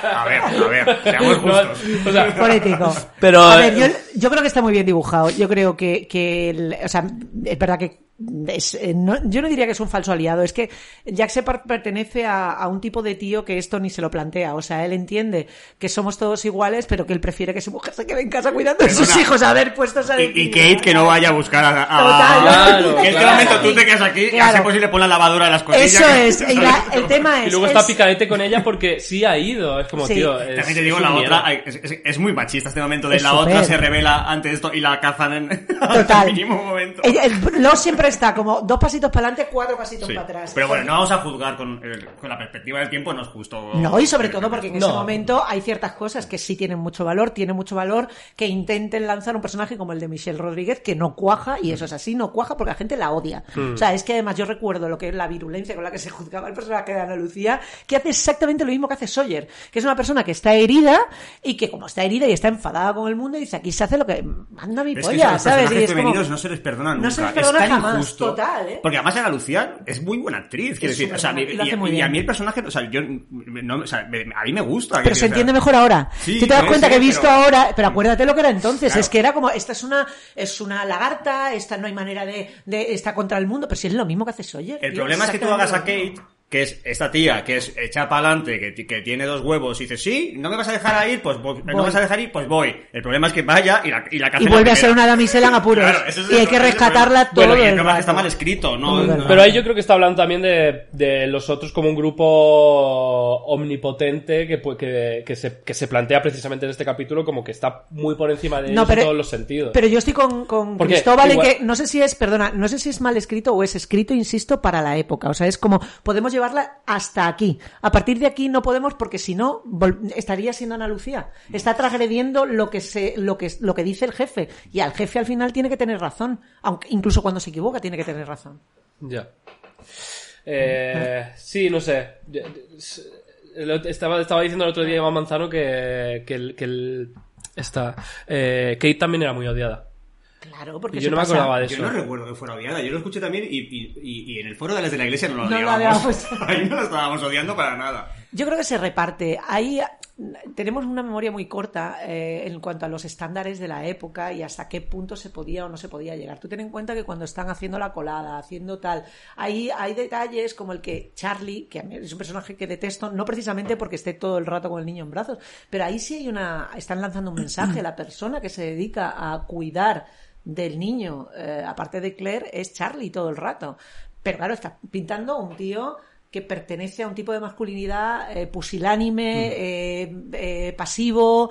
A ver, a ver, seamos No, justos. o sea, Político. Pero, a ver, eh, yo, yo creo que está muy bien dibujado. Yo creo que, que el- o sea, es verdad que es, eh, no- yo no diría que es un falso aliado, es que Jack Shepard pertenece a, a un tipo de tío que esto ni se lo plantea. O sea, él entiende que somos todos iguales, pero que él prefiere que su mujer se quede en casa cuidando de sus hijos. A ver, puestos a Y, y Kate que no vaya a buscar a... a- Total. Claro, que en este claro. momento tú te quedas aquí y Claro. hace posible pon la lavadora de las cosillas. Eso que- es. Y la- el tema es. y luego está es- picadete con ella porque sí ha ido. Es como, Sí. tío. Es, También te digo, es la otra, es, es- es muy machista este momento de Es la otra se revela ante esto y la cazan en Total. el mínimo momento. El, el- Lo siempre está como dos pasitos para adelante, cuatro pasitos Sí. para atrás. Pero bueno, no vamos a juzgar con, eh, con la perspectiva del tiempo, no es justo. No, y sobre todo porque en ese No. momento hay ciertas cosas que sí tienen mucho valor, tiene mucho valor que intenten lanzar un personaje como el de Michelle Rodríguez que no cuaja, y eso es así, no cuaja porque la gente la odia. Hmm. O sea, es que además yo recuerdo lo que es la virulencia con la que se juzgaba el personaje de Ana Lucía, que hace exactamente lo mismo que hace Sawyer, que es una persona que está herida y que como está herida y está enfadada con el mundo, dice aquí se hace lo que manda mi es que polla, los ¿sabes? Y personajes es como- femeninos no se les perdona nunca. No se les perdona es tan jamás, total, ¿eh? Porque además Ana Lucía es muy buena actriz, quiero decir. O sea, superbuena, y, a mí el personaje, o sea, yo, no, o sea, me- a mí me gusta. Pero se decir, entiende o sea, mejor ahora. Sí, Tú te das cuenta que he visto pero- ahora, pero acuérdate lo que era entonces, Claro. es que era como, esta es una, es una lagarta, esta no hay manera de, de, está contra el mundo, pero si es lo mismo que hace Sawyer. El tío, problema es que tú hagas a Kate, que es esta tía, que es hecha para adelante, que, que tiene dos huevos, y dice, sí, no me vas a dejar a ir, pues voy. no me vas a dejar ir, pues voy. El problema es que vaya y la, y la. Y vuelve a ser una damisela en apuros. Claro, ese es y el- hay que rescatarla todo Bueno, y el el problema es que está mal escrito, ¿no? Pero ahí yo creo que está hablando también de, de los otros como un grupo omnipotente que, que, que, se, que se plantea precisamente en este capítulo como que está muy por encima de No, pero- en todos los sentidos. Pero yo estoy con, con Porque Cristóbal igual- en que no sé si es, perdona, no sé si es mal escrito o es escrito, insisto, para la época. O sea, es como podemos llevarla hasta aquí. A partir de aquí no podemos porque si no estaría siendo Ana Lucía. Está transgrediendo lo que se, lo que lo que dice el jefe y al jefe al final tiene que tener razón, aunque incluso cuando se equivoca tiene que tener razón. Ya. Eh, sí, no sé. Estaba, estaba diciendo el otro día Iván Manzano que, que, el, que eh, Kate también era muy odiada. Claro, porque Y yo no me pasa. acordaba de eso. Yo no recuerdo que fuera odiada, yo lo escuché también y, y, y, y en el foro de las de la iglesia no lo No lo odiábamos. odiábamos. Ahí no lo estábamos odiando para nada. Yo creo que se reparte. Ahí tenemos una memoria muy corta eh, en cuanto a los estándares de la época y hasta qué punto se podía o no se podía llegar. Tú ten en cuenta que cuando están haciendo la colada, haciendo tal, ahí hay detalles como el que Charlie, que a mí es un personaje que detesto, no precisamente porque esté todo el rato con el niño en brazos, pero ahí sí hay una, están lanzando un mensaje. La persona que se dedica a cuidar del niño, eh, aparte de Claire, es Charlie todo el rato. Pero claro, está pintando un tío que pertenece a un tipo de masculinidad eh, pusilánime, eh, eh, pasivo,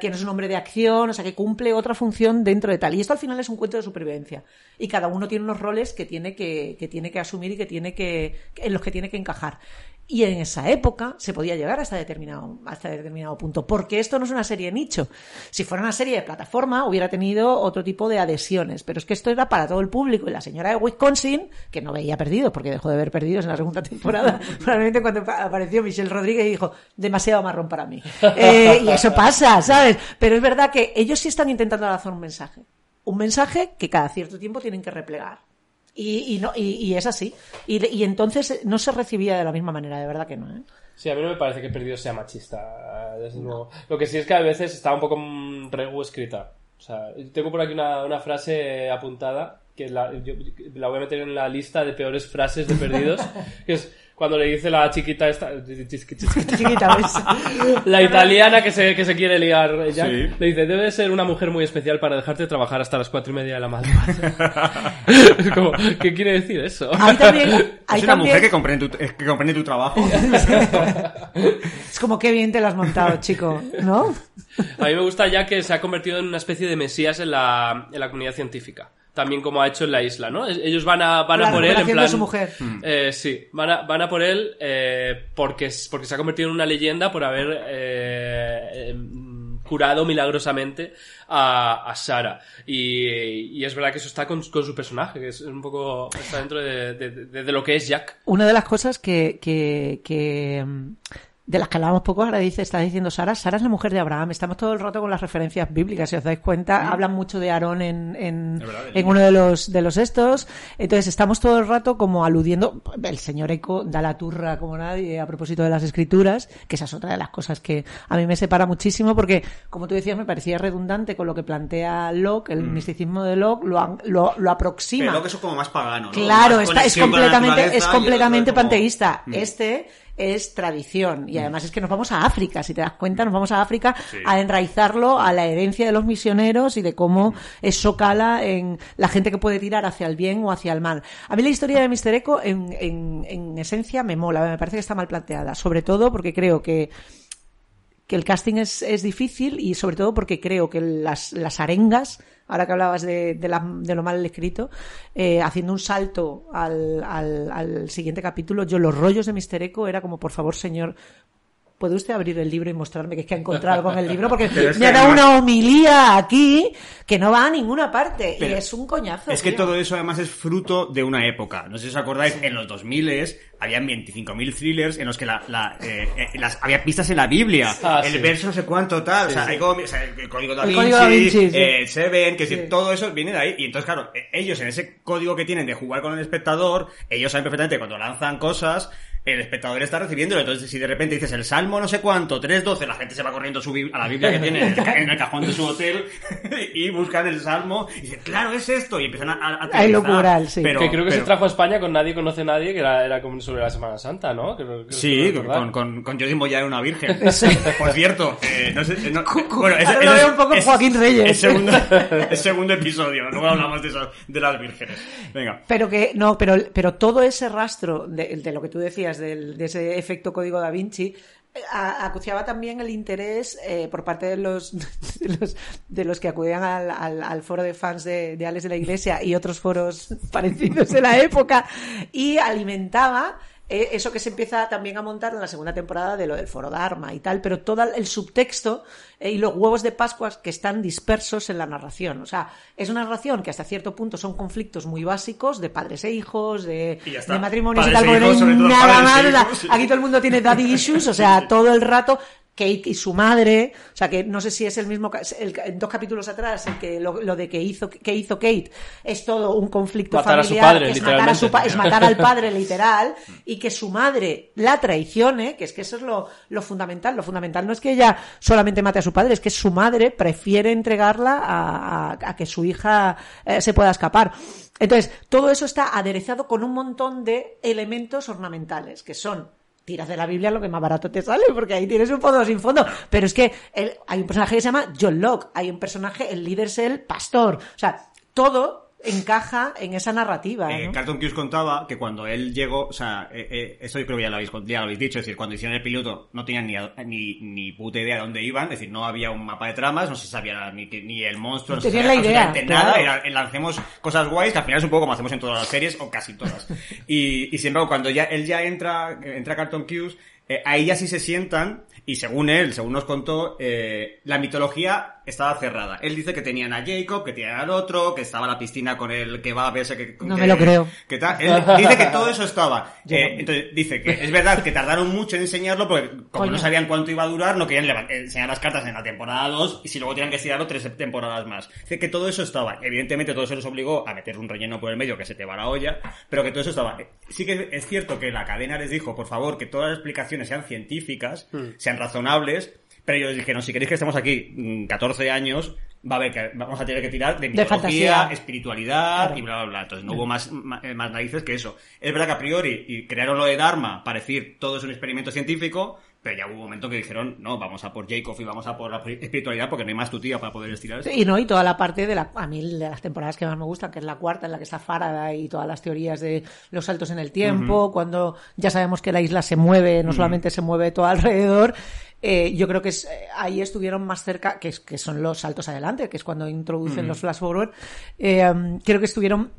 que no es un hombre de acción, o sea, que cumple otra función dentro de tal. Y esto al final es un cuento de supervivencia. Y cada uno tiene unos roles que tiene que, que tiene que asumir y que tiene que, en los que tiene que encajar. Y en esa época se podía llegar hasta determinado, hasta determinado punto. Porque esto no es una serie de nicho. Si fuera una serie de plataforma, hubiera tenido otro tipo de adhesiones. Pero es que esto era para todo el público. Y la señora de Wisconsin, que no veía perdidos, porque dejó de ver perdidos en la segunda temporada, probablemente cuando pa- apareció Michelle Rodríguez y dijo, demasiado marrón para mí. Eh, y eso pasa, ¿sabes? Pero es verdad que ellos sí están intentando lanzar un mensaje. Un mensaje que cada cierto tiempo tienen que replegar. Y, y, no, y, y es así. Y, y entonces no se recibía de la misma manera, de verdad que no. ¿eh? Sí, a mí no me parece que Perdido sea machista, desde luego. Lo que sí es que a veces está un poco mm, regu escrita. O sea, tengo por aquí una, una frase apuntada que la, yo- la voy a meter en la lista de peores frases de Perdidos, que es cuando le dice la chiquita esta... Chiquita. La italiana que se, que se quiere liar Jack, Sí. le dice, debe ser una mujer muy especial para dejarte trabajar hasta las cuatro y media de la madrugada. Es como, ¿Qué quiere decir eso? Ahí también, ahí es una también- mujer que comprende tu, eh, que comprende tu trabajo. Es como qué bien te lo has montado, chico, ¿no? A mí me gusta ya que se ha convertido en una especie de mesías en la, en la comunidad científica. También como ha hecho en la isla, ¿no? Ellos van a, van a por él en plan... su mujer. Eh, sí, van a, van a por él eh, porque, es- porque se ha convertido en una leyenda por haber eh, em, curado milagrosamente a, a Sara. Y, y es verdad que eso está con, con su personaje, que es un poco... está dentro de, de- de- de lo que es Jack. Una de las cosas que, que, que, mm, de las que hablábamos poco, ahora dice, está diciendo Sara, Sara es la mujer de Abraham. Estamos todo el rato con las referencias bíblicas, si os dais cuenta, hablan mucho de Aarón en, en, Es verdad, en uno de los, de los estos. Entonces estamos todo el rato como aludiendo, el señor Eco da la turra como nadie a propósito de las escrituras, que esa es otra de las cosas que a mí me separa muchísimo porque, como tú decías, me parecía redundante con lo que plantea Locke, el misticismo de Locke, lo, lo, lo aproxima. Pero que eso como más pagano, ¿no? Claro, Más está, es completamente, es completamente panteísta. Mm. Este es tradición y además es que nos vamos a África, si te das cuenta, nos vamos a África Sí. a enraizarlo a la herencia de los misioneros y de cómo eso cala en la gente que puede tirar hacia el bien o hacia el mal. A mí la historia de Mr. Echo en, en, en esencia me mola, me parece que está mal planteada, sobre todo porque creo que que el casting es, es difícil y sobre todo porque creo que las, las arengas, ahora que hablabas de, de, de lo mal escrito, eh, haciendo un salto al, al, al siguiente capítulo, yo los rollos de Mister Eco era como, por favor, señor, ¿puede usted abrir el libro y mostrarme que es que ha encontrado algo en el libro? Porque me ha dado una homilía aquí que no va a ninguna parte Pero y es un coñazo. Es que tío. todo eso además es fruto de una época. No sé si os acordáis, en los 2000 habían 25.000 thrillers en los que la, la, eh, eh, las, había pistas en la Biblia. Ah, el sí. verso no sé cuánto tal. o sea, sí. hay como- o sea, el código da El Vinci, código Da Vinci, sí. eh, Seven, que decir, todo eso viene de ahí. Y entonces, claro, eh, ellos en ese código que tienen de jugar con el espectador, ellos saben perfectamente cuando lanzan cosas, el espectador está recibiéndolo. Entonces, si de repente dices el salmo no sé cuánto, 3.12, la gente se va corriendo a, su bib- a la Biblia que tiene en el, cajón de su hotel y buscan el salmo y dicen, claro, es esto. Y empiezan a, a, a elucubrar, sí. Pero- que creo que pero- se trajo a España con Nadie Conoce a Nadie, que era, era como sobre la Semana Santa, ¿no? Creo- creo Sí, con, con, con Jodie Moya era una virgen. Por cierto, eh, no sé. eh, no- Cu- bueno, ese- ahora lo ese veo es- un poco es- Joaquín Reyes. Es segundo, es segundo episodio, luego hablamos de, eso, de las vírgenes. Venga. Pero que, no, pero, pero todo ese rastro de, de lo que tú decías, de ese efecto código da Vinci, eh, acuciaba también el interés eh, por parte de los, de los, que acudían al, foro de fans de, de Alex de la Iglesia y otros foros parecidos de la época y alimentaba eso que se empieza también a montar en la segunda temporada de lo del foro Dharma y tal, pero todo el subtexto eh, y los huevos de Pascuas que están dispersos en la narración. O sea, es una narración que hasta cierto punto son conflictos muy básicos de padres e hijos, de, de matrimonios Padres y tal, e hijos, nada e más. hijos. aquí todo el mundo tiene daddy issues, o sea, todo el rato. Kate y su madre, o sea que no sé si es el mismo, el- en dos capítulos atrás, el que lo, lo de que hizo, que hizo Kate es todo un conflicto Matar a su familiar, padre, es matar, a su es matar al padre literal, y que su madre la traicione, que es que eso es lo, lo fundamental. Lo fundamental no es que ella solamente mate a su padre, es que su madre prefiere entregarla a, a- a que su hija eh, se pueda escapar. Entonces, todo eso está aderezado con un montón de elementos ornamentales, que son tiras de la Biblia lo que más barato te sale, porque ahí tienes un fondo sin fondo. Pero es que hay un personaje que se llama John Locke, hay un personaje, el líder es el pastor. O sea, todo encaja en esa narrativa. Eh, ¿no? Carlton Cuse contaba que cuando él llegó, o sea, eh, eh, esto yo creo que ya lo, habéis, ya lo habéis dicho, es decir, cuando hicieron el piloto no tenían ni, ni, ni puta idea de dónde iban, es decir, no había un mapa de tramas, no se sabía ni, ni el monstruo, no se Tenían sabía la idea, absolutamente nada, claro. era, lancemos cosas guays, que al final es un poco como hacemos en todas las series, o casi todas. Y, y sin embargo, cuando ya él ya entra, entra Carlton Cuse, eh, ahí ya sí se sientan, y según él, según nos contó, eh, la mitología estaba cerrada. Él dice que tenían a Jacob, que tenían al otro, que estaba la piscina con el que va a verse que... No que- me lo creo. que tal. Él dice que todo eso estaba. Eh, no. entonces dice que es verdad que tardaron mucho en enseñarlo porque como Coño. no sabían cuánto iba a durar, no querían enseñar las cartas en la temporada 2 y si luego tenían que estirarlo tres temporadas más. Dice que todo eso estaba. Evidentemente todo eso les obligó a meter un relleno por el medio que se te va la olla, pero que todo eso estaba. Sí que es cierto que la cadena les dijo, por favor, que todas las explicaciones sean científicas, sean razonables, pero ellos dijeron, si queréis que estemos aquí mm, 14 años, va a haber que, vamos a tener que tirar de mitología, fantasía. espiritualidad Claro. y bla, bla, bla. Entonces no hubo más, eh, más narices que eso. Es verdad que a priori y crearon lo de Dharma para decir todo es un experimento científico, Pero ya hubo un momento que dijeron, no, vamos a por Jacob y vamos a por la espiritualidad porque no hay más tu tía para poder estirar esto. Y no, y toda la parte de la, a mí de las temporadas que más me gustan, que es la cuarta, en la que está Faraday y todas las teorías de los saltos en el tiempo, cuando ya sabemos que la isla se mueve, no solamente se mueve todo alrededor, eh, yo creo que es, eh, ahí estuvieron más cerca, que, es- que son los saltos adelante, que es cuando introducen los flash forward, eh, creo que estuvieron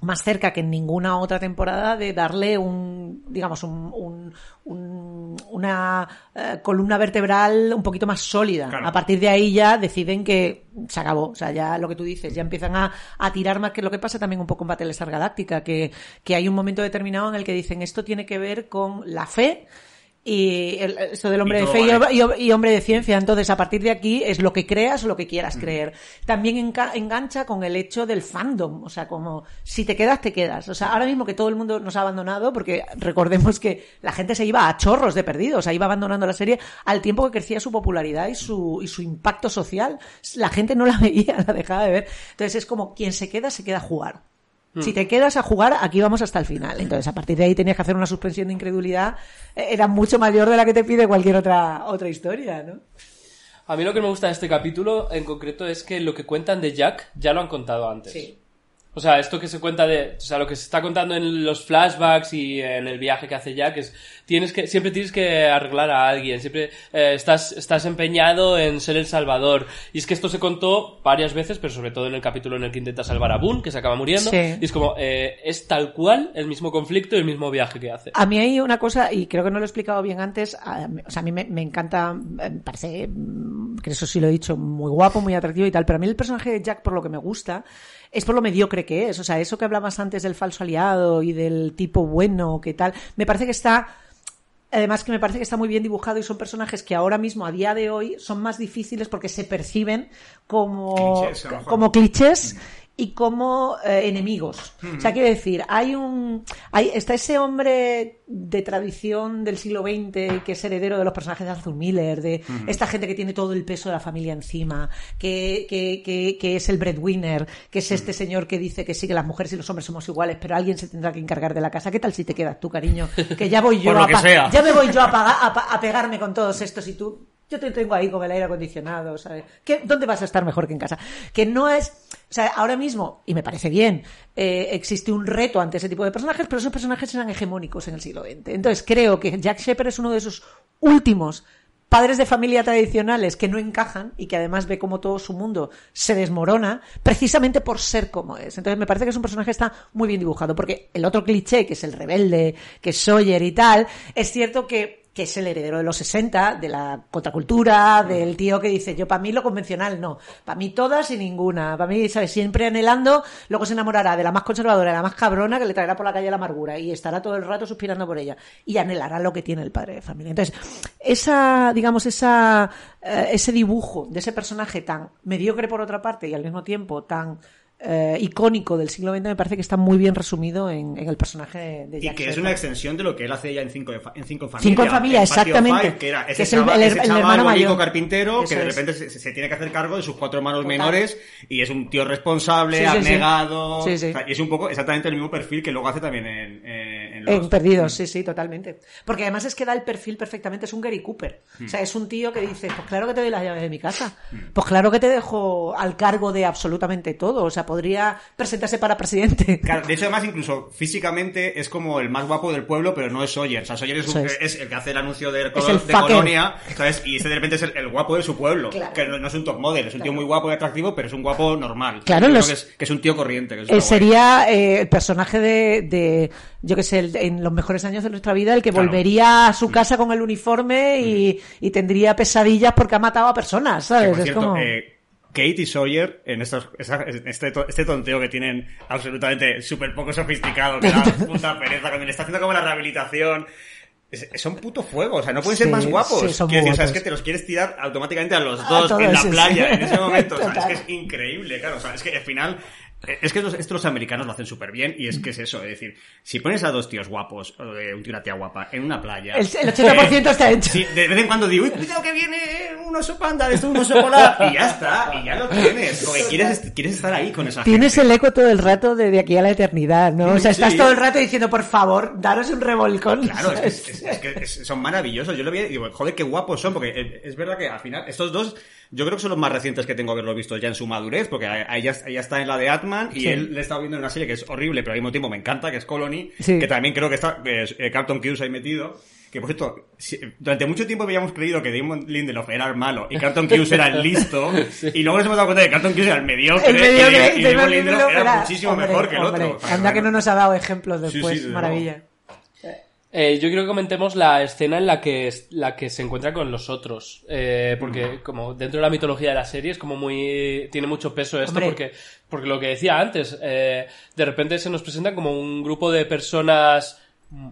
más cerca que en ninguna otra temporada de darle un, digamos, un, un- un- una eh, columna vertebral un poquito más sólida. Claro. A partir de ahí ya deciden que se acabó. O sea, ya lo que tú dices, ya empiezan a, a tirar más que lo que pasa también un poco en Battlestar Galáctica, que, que hay un momento determinado en el que dicen esto tiene que ver con la fe y el- esto del hombre Y de fe y, vale. y- y hombre de ciencia. Entonces, a partir de aquí es lo que creas o lo que quieras creer. También enca- engancha con el hecho del fandom. O sea, como si te quedas, te quedas. O sea, ahora mismo que todo el mundo nos ha abandonado, porque recordemos que la gente se iba a chorros de perdido. O sea, iba abandonando la serie al tiempo que crecía su popularidad y su, y su impacto social. La gente no la veía, la dejaba de ver. Entonces, es como quien se queda, se queda a jugar. Si te quedas a jugar, aquí vamos hasta el final. Entonces, a partir de ahí tenías que hacer una suspensión de incredulidad. eh, Era mucho mayor de la que te pide cualquier otra, otra historia, ¿no? A mí lo que me gusta de este capítulo en concreto es que lo que cuentan de Jack ya lo han contado antes. Sí. O sea, esto que se cuenta de, o sea, lo que se está contando en los flashbacks y en el viaje que hace Jack es, tienes que, siempre tienes que arreglar a alguien, siempre eh, estás, estás empeñado en ser el salvador. Y es que esto se contó varias veces, pero sobre todo en el capítulo en el que intenta salvar a Boone, que se acaba muriendo. Sí. Y es como, eh, es tal cual el mismo conflicto y el mismo viaje que hace. A mí hay una cosa, y creo que no lo he explicado bien antes, a, o sea, a mí me, me encanta, eh, me parece, mm, que eso sí lo he dicho, muy guapo, muy atractivo y tal, pero a mí el personaje de Jack, por lo que me gusta, es por lo mediocre que es. O sea, eso que hablabas antes del falso aliado y del tipo bueno, que tal, me parece que está Además que me parece que está muy bien dibujado y son personajes que ahora mismo, a día de hoy, son más difíciles porque se perciben como Clichés, como clichés y como eh, enemigos. O sea, quiero decir, hay un hay, está ese hombre de tradición del siglo XX que es heredero de los personajes de Arthur Miller, de esta gente que tiene todo el peso de la familia encima, que, que, que, que es el breadwinner, que es este señor que dice que sí, que las mujeres y los hombres somos iguales, pero alguien se tendrá que encargar de la casa. ¿Qué tal si te quedas tú, cariño? Que ya voy yo a ya me voy yo a, a, a pegarme con todos estos y tú yo te tengo ahí con el aire acondicionado, ¿sabes? ¿Qué- ¿Dónde vas a estar mejor que en casa? Que no es, o sea, ahora mismo, y me parece bien, eh, existe un reto ante ese tipo de personajes, pero esos personajes eran hegemónicos en el siglo XX. Entonces creo que Jack Shepard es uno de esos últimos padres de familia tradicionales que no encajan y que además ve como todo su mundo se desmorona precisamente por ser como es. Entonces me parece que es un personaje que está muy bien dibujado porque el otro cliché, que es el rebelde, que es Sawyer y tal, es cierto que que es el heredero de los 60, de la contracultura, del tío que dice, yo para mí lo convencional no, para mí todas y ninguna, para mí, ¿sabes? Siempre anhelando, luego se enamorará de la más conservadora, de la más cabrona, que le traerá por la calle la amargura y estará todo el rato suspirando por ella y anhelará lo que tiene el padre de familia. Entonces, esa, digamos, esa, eh, ese dibujo de ese personaje tan mediocre por otra parte y al mismo tiempo tan eh, icónico del siglo XX me parece que está muy bien resumido en, en el personaje de Y Jack que es una extensión de lo que él hace ya en Cinco, de fa- en cinco en Familia. Cinco en Familia, exactamente. Five, que era ese, Que es el- el- ese el chaval hermano mayor. carpintero Eso que de repente se, se tiene que hacer cargo de sus cuatro hermanos Total. menores y es un tío responsable, Sí, sí, abnegado. Sí, sí. o sea, y es un poco exactamente el mismo perfil que luego hace también en, en, en. Perdidos, sí, sí, totalmente. Porque además es que da el perfil perfectamente, es un Gary Cooper. O sea, es un tío que dice, pues claro que te doy las llaves de mi casa. Pues claro que te dejo al cargo de absolutamente todo. O sea, podría presentarse para presidente. Claro, de hecho, además, incluso físicamente es como el más guapo del pueblo, pero no es Sawyer. O sea, Sawyer es, un- Eso es. es el que hace el anuncio de, el de. Colonia, ¿sabes? Y ese de repente es el, el guapo de su pueblo. Claro. Que no, no es un top model, es un tío muy guapo y atractivo, pero es un guapo normal. Claro, los- que, es, que es un tío corriente. Que Eh, sería eh, el personaje de, de yo que sé, el- en los mejores años de nuestra vida, el que Claro. volvería a su casa con el uniforme y, y tendría pesadillas porque ha matado a personas, ¿sabes? por es cierto, como... eh, Kate y Sawyer, en estos, este, este tonteo que tienen absolutamente súper poco sofisticado, que da puta pereza, cuando le está haciendo como la rehabilitación. es- Son puto fuego, o sea, no pueden ser Sí, más guapos. sí, son Quiero muy decir, o sea, es que te los quieres tirar automáticamente a los dos en la sí, playa sí. en ese momento. O sea, es que es increíble, claro. O sea, es que al final Es que estos, estos los americanos lo hacen súper bien y es que es eso, es decir, si pones a dos tíos guapos o de un tío y una tía guapa en una playa... El, el 80% está hecho. Sí, de vez en cuando digo, uy, cuidado que viene un oso panda, esto un oso polar, y ya está, y ya lo tienes, porque quieres, quieres estar ahí con esa Tienes gente. el eco todo el rato de, de aquí a la eternidad, ¿no? O sea, Sí. estás todo el rato diciendo, por favor, daros un revolcón. Claro, es es- es que son maravillosos. Yo lo vi y digo, joder, qué guapos son, porque eh, es verdad que al final, estos dos, yo creo que son los más recientes que tengo haberlo visto ya en su madurez, porque ahí ya está en la de Atman y Sí. él le estado viendo en una serie que es horrible, pero al mismo tiempo me encanta, que es Colony, Sí. que también creo que está, eh, Carlton Cuse ahí metido. Que por cierto, durante mucho tiempo habíamos creído que Damon Lindelof era el malo y Carlton Cuse era el listo, y luego nos hemos dado cuenta de que Carlton Cuse era el mediocre, El mediocre, y, y Damon Lindelof Lindelof era, era- muchísimo hombre, mejor que el hombre, otro. Anda que no nos ha dado ejemplos Sí, sí, después, desde maravilla. Eh, yo quiero que comentemos la escena en la que, la que se encuentra con los otros. Eh, porque como dentro de la mitología de la serie es como muy... Tiene mucho peso esto Hombre. porque, porque lo que decía antes, eh, de repente se nos presenta como un grupo de personas mm,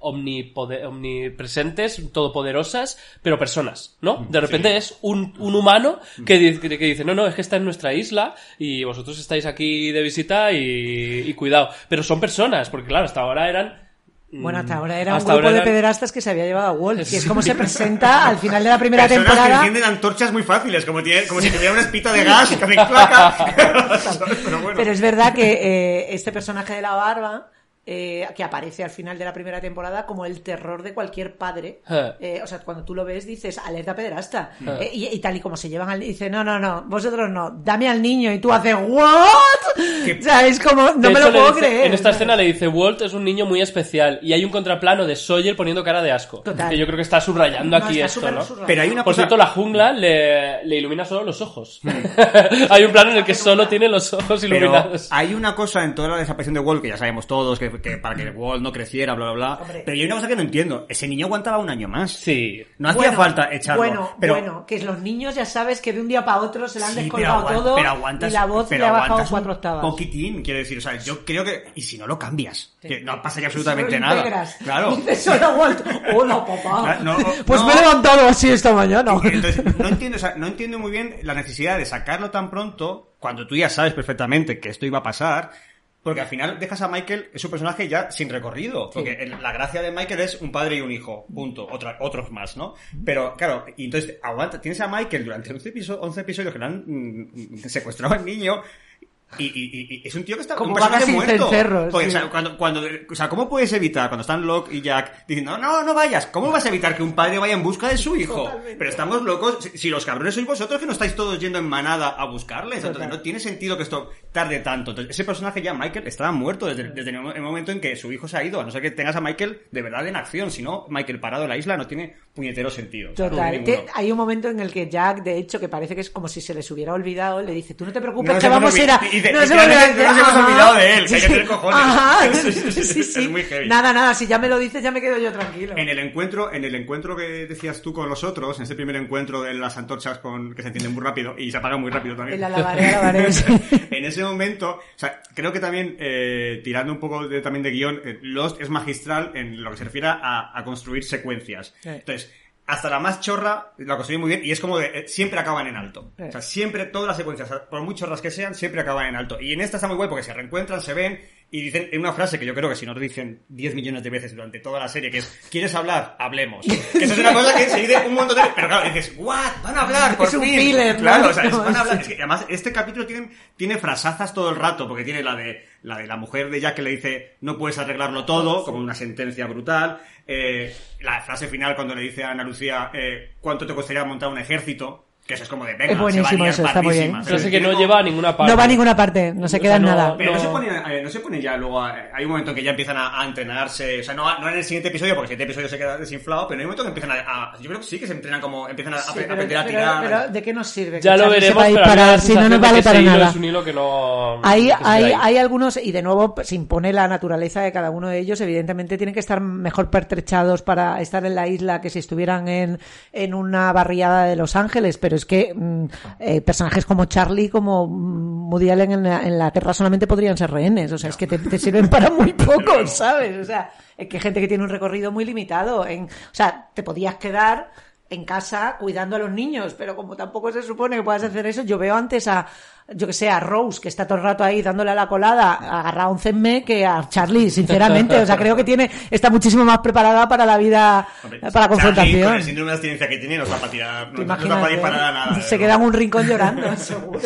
omnipresentes, todopoderosas, pero personas, ¿no? De repente es un, un humano que, di- que dice, no, no, es que está en nuestra isla y vosotros estáis aquí de visita y, y cuidado. Pero son personas, porque claro, hasta ahora eran Bueno, hasta Mm. ahora era Hasta un grupo de pederastas que se había llevado a Walt, que es como se presenta al final de la primera Personas que temporada. encienden antorchas muy fáciles, como, tiene, como si tuviera una espita de gas que hacen claca. Pero bueno. Pero es verdad que eh, este personaje de la barba, eh, que aparece al final de la primera temporada como el terror de cualquier padre. Eh. Eh, o sea, cuando tú lo ves dices, alerta pederasta. Eh. Eh, y, y tal y como se llevan al... Dice, no, no, no, vosotros no, dame al niño. Y tú haces, ¿what? O sea, es como, no De me hecho, lo puedo dice- creer. En esta escena le dice, Walt es un niño muy especial. Y hay un contraplano de Sawyer poniendo cara de asco. Total. Que yo creo que está subrayando No, aquí está esto. Pero hay una Por cosa... cierto, la jungla le, le ilumina solo los ojos. hay un plano en el que solo tiene los ojos Pero iluminados. hay una cosa en toda la desaparición de Walt que ya sabemos todos, que, que para que Walt no creciera, bla, bla, bla. Hombre. Pero hay una cosa que no entiendo. Ese niño aguantaba un año más. Sí. No hacía Bueno, falta echarlo. Bueno, pero, bueno, que los niños ya sabes que de un día para otro se le han Sí, descolgado todo pero aguantas, y la voz pero le ha bajado cuatro un octavas. Poquitín, quiero decir. O sea, yo creo que... Y si no lo cambias. Sí. Que no pasaría absolutamente nada. integras. Claro. Dices solo Walt. Hola, papá. Ah, no, pues no. me he levantado así esta mañana. Entonces, no entiendo, o sea, no entiendo muy bien la necesidad de sacarlo tan pronto cuando tú ya sabes perfectamente que esto iba a pasar. Porque al final dejas a Michael, es un personaje ya sin recorrido. Porque el- la gracia de Michael es un padre y un hijo. Punto. Otra, otros más, ¿no? Pero, claro, y entonces, aguanta, tienes a Michael durante 11 episodios, 11 episodios que le han mm, secuestrado al niño. Y, y- y- es un tío que está Como un personaje muerto. Porque, sí. o sea, cuando, cuando, o sea, ¿cómo puedes evitar cuando están Locke y Jack diciendo, no, no, no vayas? ¿Cómo vas a evitar que un padre vaya en busca de su hijo? Totalmente. Pero estamos locos. Si, si los cabrones sois vosotros que no estáis todos yendo en manada a buscarles. Entonces no tiene sentido que esto tarde tanto. Entonces, ese personaje ya, Michael, estaba muerto desde, desde el mo- el momento en que su hijo se ha ido. A no ser que tengas a Michael de verdad en acción. Si no, Michael parado en la isla no tiene puñetero sentido. O sea, no Total. tiene hay un momento en el que Jack, de hecho, que parece que es como si se les hubiera olvidado, le dice, tú no te preocupes No que vamos a ir a... olvi- y de- nos hemos olvidado- no nos hemos Ajá. olvidado de él, que hay que tener cojones. Ajá. Sí, sí, es muy heavy. Nada, nada, si ya me lo dices ya me quedo yo tranquilo. En el encuentro, en el encuentro que decías tú con los otros, en ese primer encuentro de las antorchas con, que se encienden muy rápido y se apagan muy rápido también. En la lavaré, la lavaré. en ese momento, o sea, creo que también, eh, tirando un poco de, también de guion, eh, Lost es magistral en lo que se refiere a, a construir secuencias. Entonces, hasta la más chorra la construye muy bien y es como de, eh, siempre acaban en alto. Sí. O sea, siempre, todas las secuencias, por muy chorras que sean, siempre acaban en alto. Y en esta está muy guay porque se reencuentran, se ven y dicen en una frase que yo creo que si no lo dicen 10 millones de veces durante toda la serie, que es, ¿quieres hablar? Hablemos. Que eso es una cosa que se dice un montón de veces, pero claro, dices, ¿what? Van a hablar, por Es un filler, ¿no? Claro, o sea, es- No, van a hablar. Es que además, este capítulo tiene, tiene frasazas todo el rato, porque tiene la de, la de la mujer de Jack que le dice, no puedes arreglarlo todo, como una sentencia brutal. Eh, la frase final cuando le dice a Ana Lucía, eh, ¿cuánto te costaría montar un ejército? Que eso es como de, venga, Es buenísimo se va a liar eso, está muy bien. Frase que no lleva a ninguna parte. No va a ninguna parte, no se O queda en no- nada. Pero no, No. se pone, eh, no se pone ya luego, a- hay un momento en que ya empiezan a, a entrenarse, o sea, no, no en el siguiente episodio, porque el siguiente episodio se queda desinflado, pero hay un momento que empiezan a, a- yo creo que sí, que se entrenan como, empiezan a, a Sí, apre- a pero, aprender a pero- tirar. pero ¿de qué nos sirve? Ya que lo veremos, sepa pero a mí me da disparar la si no sensación de vale que para ese hilo nada? Es un hilo que no... Hay, que se hay, queda ahí. hay algunos, y de nuevo se impone la naturaleza de cada uno de ellos, evidentemente tienen que estar mejor pertrechados para estar en la isla que si estuvieran en, en una barriada de Los Ángeles, pero es que mm, eh, personajes como Charlie, como mm, Woody Allen en la, en la Tierra solamente podrían ser rehenes, o sea, es que te, te sirven para muy poco, ¿sabes? O sea, es que gente que tiene un recorrido muy limitado, en, o sea, te podías quedar en casa cuidando a los niños, pero como tampoco se supone que puedas hacer eso, yo veo antes a, yo que sé, a Rose, que está todo el rato ahí dándole a la colada, agarrado a un cenme, que a Charlie, sinceramente. O sea, creo que tiene, está muchísimo más preparada para la vida, Hombre, para la Charlie, confrontación. con el síndrome de abstinencia que tiene, no está para tirar, ¿Te no, no está imaginas, para disparar a nada. Se ¿no? queda en un rincón llorando, seguro.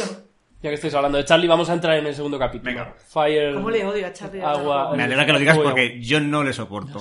Ya que estáis hablando de Charlie, vamos a entrar en el segundo capítulo. Venga. Fire. ¿Cómo le odio a Charlie? Agua. Me alegra que lo digas porque yo no le soporto.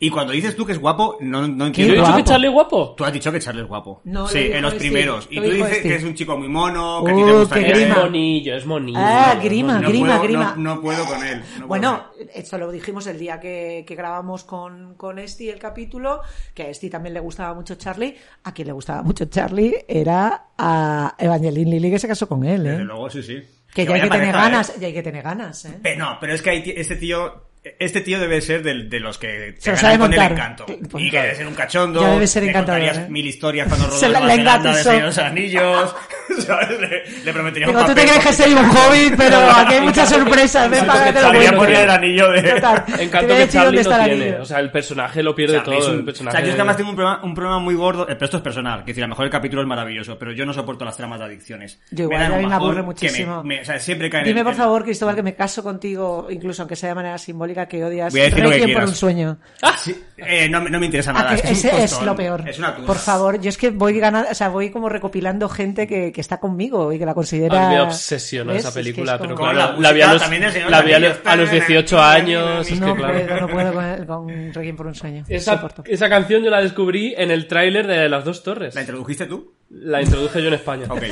Y cuando dices tú que es guapo, no, no ¿Yo entiendo. he dicho que Charlie es guapo? Tú has dicho que Charlie es guapo. No, sí, en los Steve, primeros. Y lo tú dices Steve. que es un chico muy mono, que a Uh, ti te qué gustaría. grima. Es monillo, es monillo. Ah, No, grima, no, grima, puedo, grima. No, no puedo con él. no puedo Bueno, con él. esto lo dijimos el día que, que grabamos con, con Esti el capítulo, que a Esti también le gustaba mucho Charlie. A quien le gustaba mucho Charlie era a Evangeline Lilly, que se casó con él, ¿eh? Luego, sí, sí. Que ya hay que tener ¿eh? ganas, ya hay que tener ganas, ¿eh? Pe- no, pero es que hay este tío... Este tío debe ser del- de, los que Se lo te sabe con el montar. encanto. Pues y que debe ser un cachondo. Ya debe ser le encantador, ¿eh? mil historias cuando rodó Se la- la de de los Anillos. ¿sabes? Le, le prometería Digo, un tú te papel. crees que soy un hobbit, pero aquí hay muchas sorpresas, ven para que te lo cuento. poner el anillo de... Total. Encanto que Charlie dónde no está el tiene. anillo. O sea, el personaje lo pierde Charlie todo. un- El personaje... O sea, yo es que además tengo un problema, un problema muy gordo, pero esto es personal, que decir, a lo mejor el capítulo es maravilloso, pero yo no soporto las tramas de adicciones. Yo igual, dan a mí me aburre muchísimo. me- me- o sea, siempre caen Dime en- por favor, Cristóbal, que me caso contigo, incluso aunque sea de manera simbólica, que odias Voy a decir lo que Requiem por quieras. un sueño. Sí, eh, no, me- no me interesa Ah, nada. que es que es, ese un es tostón, lo peor. Es una turra. Por favor, yo es que voy ganando, o sea, voy como recopilando gente que, que está conmigo y que la considera. A mí me obsesionó ¿Ves? esa Es que es película, como- pero claro, la la vi a los, también del Señor la vi a de los, los a los 18 años. Es No que, claro. puedo, no puedo con, el- con Requiem por un sueño. Esa, Soporto. esa canción yo la descubrí en el tráiler de Las Dos Torres. ¿La introdujiste tú? La introduje yo en España. Ok.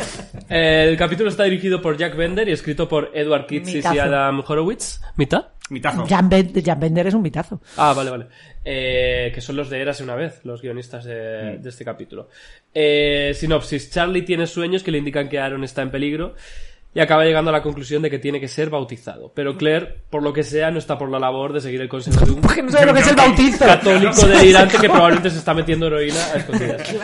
El capítulo está dirigido por Jack Bender y escrito por Edward Kitsis y Mitazo. Adam Horowitz. ¿Mitad? Mitazo. Jan, Ben- Jan Bender es un mitazo. Ah, vale, vale. Eh, que son los de Érase una vez, los guionistas de, de este capítulo. Eh, sinopsis. Charlie tiene sueños que le indican que Aaron está en peligro y acaba llegando a la conclusión de que tiene que ser bautizado. Pero Claire, por lo que sea, no está por la labor de seguir el consejo de un Porque no sabe lo que es el bautizo. católico delirante que probablemente se está metiendo heroína a escondidas.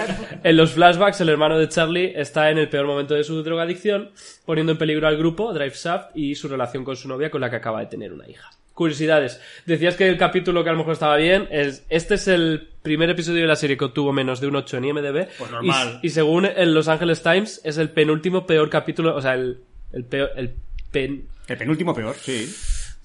En los flashbacks, el hermano de Charlie está en el peor momento de su drogadicción, poniendo en peligro al grupo, Drive Shaft, y su relación con su novia, con la que acaba de tener una hija. Curiosidades. Decías que el capítulo que a lo mejor estaba bien, es, este es el primer episodio de la serie que obtuvo menos de un 8 en IMDb. Pues normal. Y, y según el Los Angeles Times, es el penúltimo peor capítulo, o sea, el, el peor, el pen, El penúltimo peor, sí.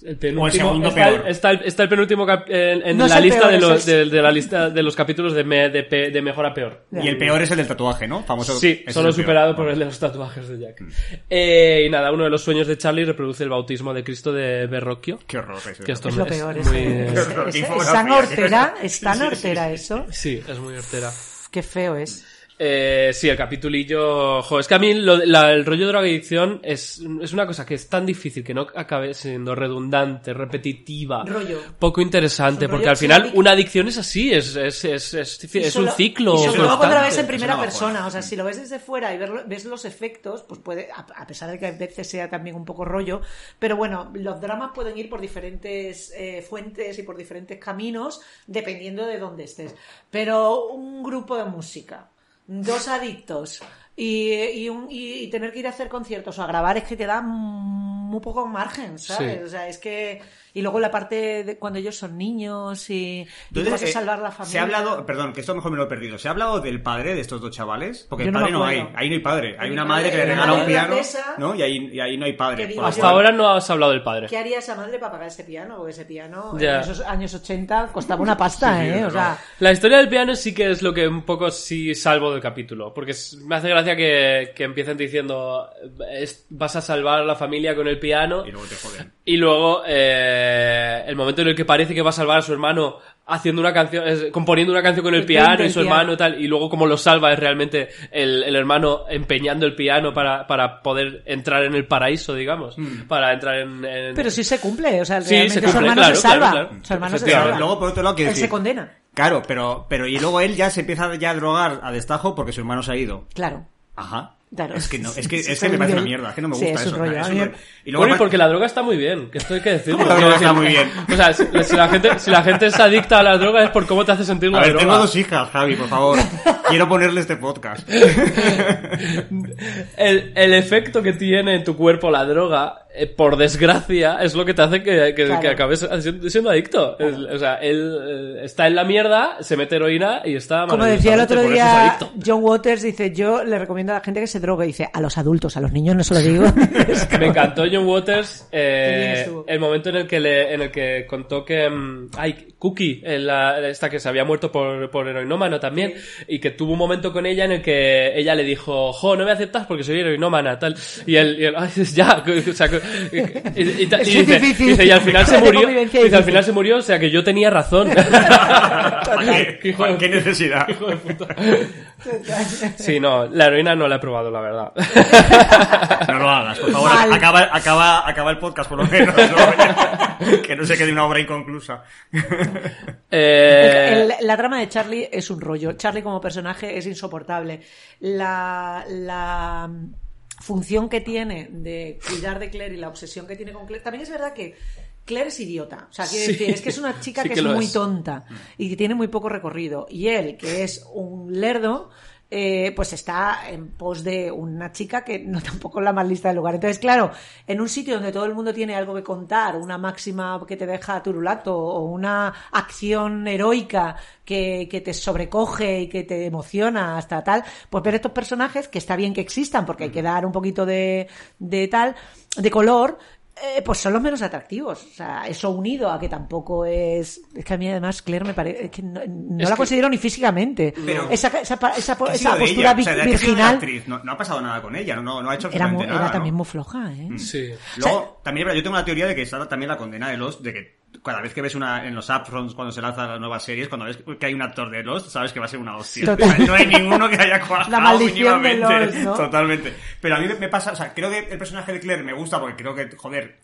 el penúltimo, segundo está, peor. el, está, el, está el penúltimo en, en No es la el lista peor, de, los, el- de, de la lista de los capítulos de, me- de, pe- de mejor a peor. Y el peor es el del tatuaje, ¿no? Famoso. Sí, solo el peor. superado por el de los tatuajes de Jack. Eh, y nada, uno de los sueños de Charlie reproduce el bautismo de Cristo de Verrocchio. Qué horror. Que esto Es lo peor. muy... Es, es- Qué es- tan hortera, es tan hortera eso. Sí, es muy hortera. Qué feo es. Eh, sí, el capitulillo... Jo, es que a mí lo- la- el rollo de drogadicción es, es una cosa que es tan difícil que no acabe siendo redundante, repetitiva, Rollo. poco interesante, porque al final una adicción es así, es, es, es, es, Y es solo- un ciclo Y sobre todo cuando la ves en primera persona, o sea, si lo ves desde fuera y ver- ves los efectos, pues puede, a, a pesar de que a veces sea también un poco rollo, pero bueno, los dramas pueden ir por diferentes eh, fuentes y por diferentes caminos, dependiendo de dónde estés. Pero un grupo de música, dos adictos y, y, un- y- y tener que ir a hacer conciertos o a grabar es que te da muy poco margen, ¿sabes? Sí. O sea, es que... Y luego la parte de cuando ellos son niños y, Entonces, a eh, salvar la familia. Se ha hablado, perdón, que esto mejor me lo he perdido. ¿Se ha hablado del padre de estos dos chavales? Porque Yo el no padre no, hay. Ahí no hay padre. Hay Hay una madre que le regala un piano. ¿no? Y ahí, y ahí no hay padre. Que digo yo- Hasta ahora no has hablado del padre. ¿Qué haría esa madre para pagar ese piano? Porque ese piano en esos años 80 costaba una pasta, Sí, ¿eh? es O sea, La historia del piano sí que es lo que un poco sí salvo del capítulo, porque me hace gracia que, que empiecen diciendo vas a salvar a la familia con el piano Y luego te joden. y luego eh, el momento en el que parece que va a salvar a su hermano haciendo una canción, es- componiendo una canción con el El piano y su piano. hermano y tal, y luego como lo salva es realmente el, el hermano empeñando el piano para, para poder entrar en el paraíso, digamos, para entrar en... en- pero sí se cumple, o sea, Sí, realmente se su hermano claro, se salva. claro, claro. Su hermano se salva. Luego, por otro lado, Él se decir... condena. Claro, pero, pero y luego él ya se empieza ya a drogar a destajo porque su hermano se ha ido. Claro. Ajá. Claro. Es que no, es que, Sí, es sí, que me parece una mierda, es que no me sí, gusta es un eso. rollo. es un. Y luego Bueno, y porque la droga está muy bien, que esto hay que decirlo. La droga está decir, muy bien. O sea, si, si la gente, si la gente es adicta a la droga es por cómo te hace sentir la A ver, droga. tengo dos hijas, Javi, por favor. Quiero ponerle este podcast. el, el efecto que tiene en tu cuerpo la droga eh, por desgracia, es lo que te hace que, que, Claro. que acabes siendo, siendo adicto. Es- o sea, él eh, está en la mierda, se mete heroína y está Como decía el otro es día. John Waters, dice, yo le recomiendo a la gente que se drogue. Dice, a los adultos, a los niños no se lo digo. Me encantó John Waters eh, el momento en el que le, en el que contó que mm, ay Cookie en la- esta que se había muerto por, por heroinómano también y que tuvo un momento con ella en el que ella le dijo jo no me aceptas porque soy heroinómana tal y él, y él, "Ay, ya o sea, y, y- y Es muy dice, difícil. dice, y al final se De murió dice, al final se murió o sea que yo tenía razón ¿Para qué? Hijo de- ¿Qué necesidad? sí no la heroína no la he probado la verdad No lo hagas, por favor. Mal. Acaba, acaba, acaba el podcast, por lo menos. ¿no? que no se quede una obra inconclusa. eh, El- la trama de Charlie es un rollo. Charlie como personaje es insoportable. La, la función que tiene de cuidar de Claire y la obsesión que tiene con Claire. También es verdad que Claire es idiota. O sea, quiero Sí. decir, es que es una chica Sí que, que es muy es. tonta y que tiene muy poco recorrido. Y él, que es un lerdo, eh, pues está en pos de una chica que no tampoco es la más lista del lugar. Entonces, claro, en un sitio donde todo el mundo tiene algo que contar, una máxima que te deja turulato o una acción heroica que, que te sobrecoge y que te emociona hasta tal, pues ver estos personajes que está bien que existan porque hay que dar un poquito de, de tal, de color, eh, pues son los menos atractivos. O sea, eso unido a que tampoco es. Es que a mí además Claire me parece. que no, no Es la que- considero ni físicamente. Pero- esa, esa, esa, po- ¿Qué ha esa sido de postura virginal actriz? No, no ha pasado nada con ella, no, no, ha hecho era, mu- absolutamente era nada. también ¿no? muy floja, ¿eh? sí Luego, también es yo tengo la teoría de que está también la condena de Lost, de que cada vez que ves una en los upfronts cuando se lanzan las nuevas series, cuando ves que hay un actor de Lost, sabes que va a ser una hostia. No hay ninguno que haya cuajado La maldición de mínimamente. Lost, ¿no? Totalmente. Pero a mí me- pasa, o sea, creo que el personaje de Claire me gusta porque creo que, joder,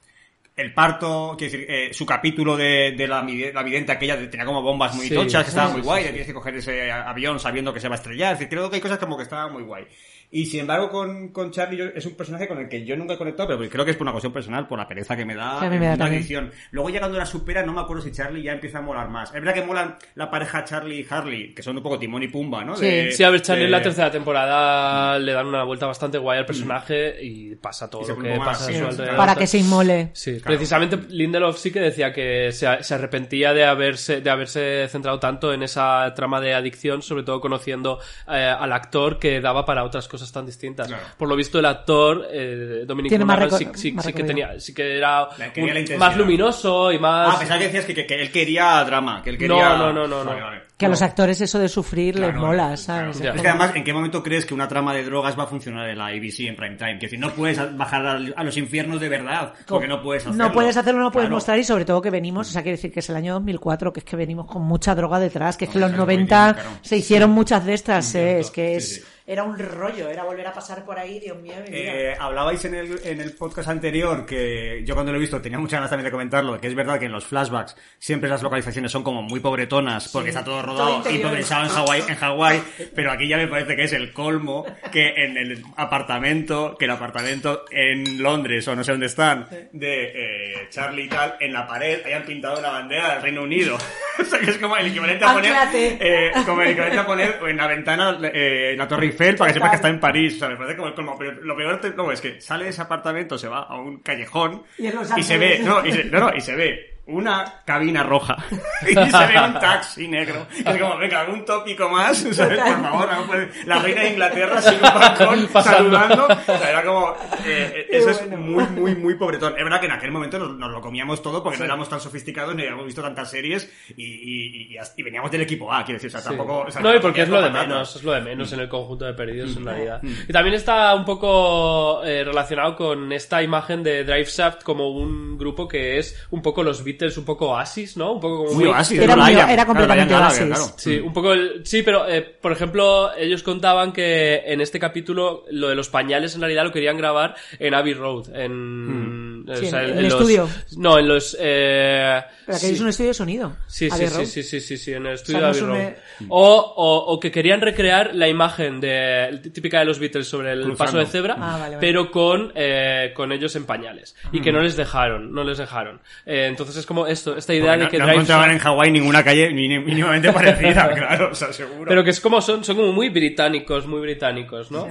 el parto, quiero decir, eh, su capítulo de, de la, la vidente aquella tenía como bombas muy Sí, tochas, que estaba sí, muy guay, sí. tienes que coger ese avión sabiendo que se va a estrellar, es decir, creo que hay cosas como que estaban muy guay. Y sin embargo, con, con Charlie yo- es un personaje con el que yo nunca he conectado, pero creo que es por una cuestión personal, por la pereza que me da Sí, a mí en me da una también. edición. Luego llegando a la supera, no me acuerdo si Charlie ya empieza a molar más. Es verdad que molan la pareja Charlie y Harley, que son un poco Timón y Pumba, ¿no? Sí. Sí, a ver, Charlie en la tercera temporada le dan una vuelta bastante guay al personaje y pasa todo Y lo que pasa a más su. Para que se inmole. Sí, Claro. precisamente Lindelof sí que decía que se, se arrepentía de haberse, de haberse centrado tanto en esa trama de adicción, sobre todo conociendo eh, al actor que daba para otras cosas tan distintas. Claro. Por lo visto el actor, eh, Dominic Monaghan, sí, sí- sí que tenía, sí que era un- más luminoso y más... Ah, pensaba que decías que, que- que él quería drama, que él quería... No, no, no, no, Vale, no. vale. Que a No. los actores eso de sufrir les Claro, mola, claro. ¿sabes? Ya. Es que además, ¿en qué momento crees que una trama de drogas va a funcionar en la ABC en prime time? Que decir, no puedes bajar a los infiernos de verdad, porque no puedes hacerlo. No puedes hacerlo, no puedes Claro. mostrar y sobre todo que venimos, o sea, quiere decir que es el año 2004, que es que venimos con mucha droga detrás, que es que No, los claro, 90 claro. se hicieron muchas de estas, eh, es que Sí, es, sí. Era un rollo, era volver a pasar por ahí, Dios mío. Eh, hablabais en el, en el podcast anterior que yo cuando lo he visto tenía muchas ganas también de comentarlo, que es verdad que en los flashbacks siempre las localizaciones son como muy pobretonas porque está todo rodado Todo y pensado en Hawái, en Hawái, pero aquí ya me parece que es el colmo que en el apartamento, que el apartamento en Londres o no sé dónde están, de eh, Charlie y tal, en la pared hayan pintado una bandera del Reino Unido. o sea que es como el equivalente a poner, eh, como el equivalente a poner en la ventana eh, la Torre Eiffel para que sepas que está en París. O sea, me parece como. Pero lo peor te- no, es que sale de ese apartamento, se va a un callejón Y Los se ve, no, y se, no, no, y se ve una cabina roja y se ve un taxi negro. Es como, venga, un tópico más, ¿sabes? Por favor, no puede- la reina de Inglaterra sin un balcón Pasando. saludando. O sea, era como, eh, eh, eso es muy, muy, muy pobretón. Es verdad que en aquel momento nos, nos lo comíamos todo porque no éramos tan sofisticados ni habíamos visto tantas series y, y, y, y veníamos del equipo A, quiero decir, o sea, Sí. tampoco... o sea, no, y porque es lo de patata. menos, es lo de menos en el conjunto de perdidos Mm. en realidad. Y también está un poco eh, relacionado con esta imagen de Drive Shaft como un grupo que es un poco los Beatles, un poco Oasis, ¿no? Un poco como Muy oasis, Era muy- era Claro, completamente Gallagher, oasis. claro. Sí, un poco el- sí, pero eh, por ejemplo, ellos contaban que en este capítulo lo de los pañales en realidad lo querían grabar en Abbey Road, en, o Sí, sea, en el los- estudio. No, en los eh, Pero que sí. es un estudio de sonido. Sí, sí, sí, sí, sí, sí, sí, en el estudio no de Abbey Road. O, o, o que querían recrear la imagen de, típica de los Beatles sobre el Cruzando. paso de cebra, Ah, vale, vale. pero con, eh, con ellos en pañales. Y que no les dejaron, no les dejaron. Eh, entonces es como esto, esta idea Porque de no, que no Drive encontraban en Hawái ninguna calle ni- ni- mínimamente parecida, claro, o sea, seguro. Pero que es como son, son como muy británicos, muy británicos, ¿no?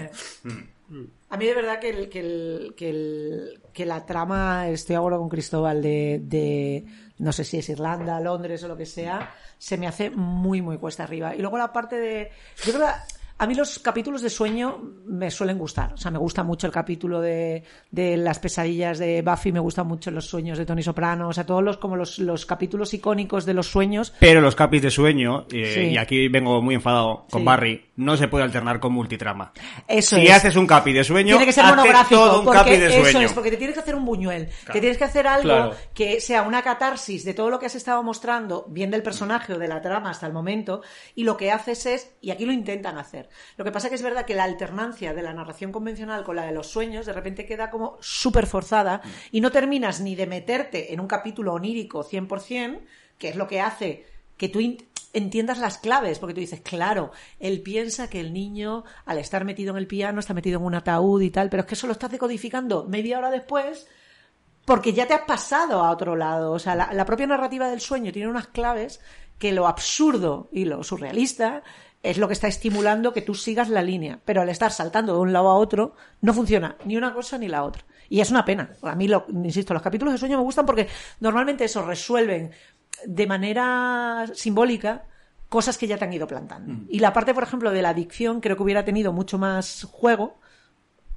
A mí de verdad que, el, que, el, que, el, que la trama, estoy ahora con Cristóbal, de, de, no sé si es Irlanda, Londres o lo que sea, se me hace muy, muy cuesta arriba. Y luego la parte de... Yo creo que a mí los capítulos de sueño me suelen gustar. O sea, me gusta mucho el capítulo de, de las pesadillas de Buffy, me gustan mucho los sueños de Tony Soprano, o sea, todos los como los, los capítulos icónicos de los sueños. Pero los capis de sueño, eh, Sí. y aquí vengo muy enfadado con Sí. Barry, no se puede alternar con multitrama. Eso si es. haces un capi de sueño, Tiene que ser monográfico, todo un porque capi de eso sueño. es, porque te tienes que hacer un buñuel, que tienes que hacer algo Claro. que sea una catarsis de todo lo que has estado mostrando, bien del personaje o de la trama hasta el momento, y lo que haces es, y aquí lo intentan hacer. Lo que pasa que es verdad que la alternancia de la narración convencional con la de los sueños de repente queda como súper forzada y no terminas ni de meterte en un capítulo onírico 100%, que es lo que hace que tú entiendas las claves, porque tú dices, claro, él piensa que el niño, al estar metido en el piano, está metido en un ataúd y tal, pero es que eso lo estás decodificando media hora después porque ya te has pasado a otro lado. O sea, la propia narrativa del sueño tiene unas claves que lo absurdo y lo surrealista es lo que está estimulando que tú sigas la línea. Pero al estar saltando de un lado a otro, no funciona ni una cosa ni la otra. Y es una pena. A mí, lo, insisto, los capítulos de sueño me gustan porque normalmente eso resuelven de manera simbólica cosas que ya te han ido plantando. Y la parte, por ejemplo, de la adicción creo que hubiera tenido mucho más juego,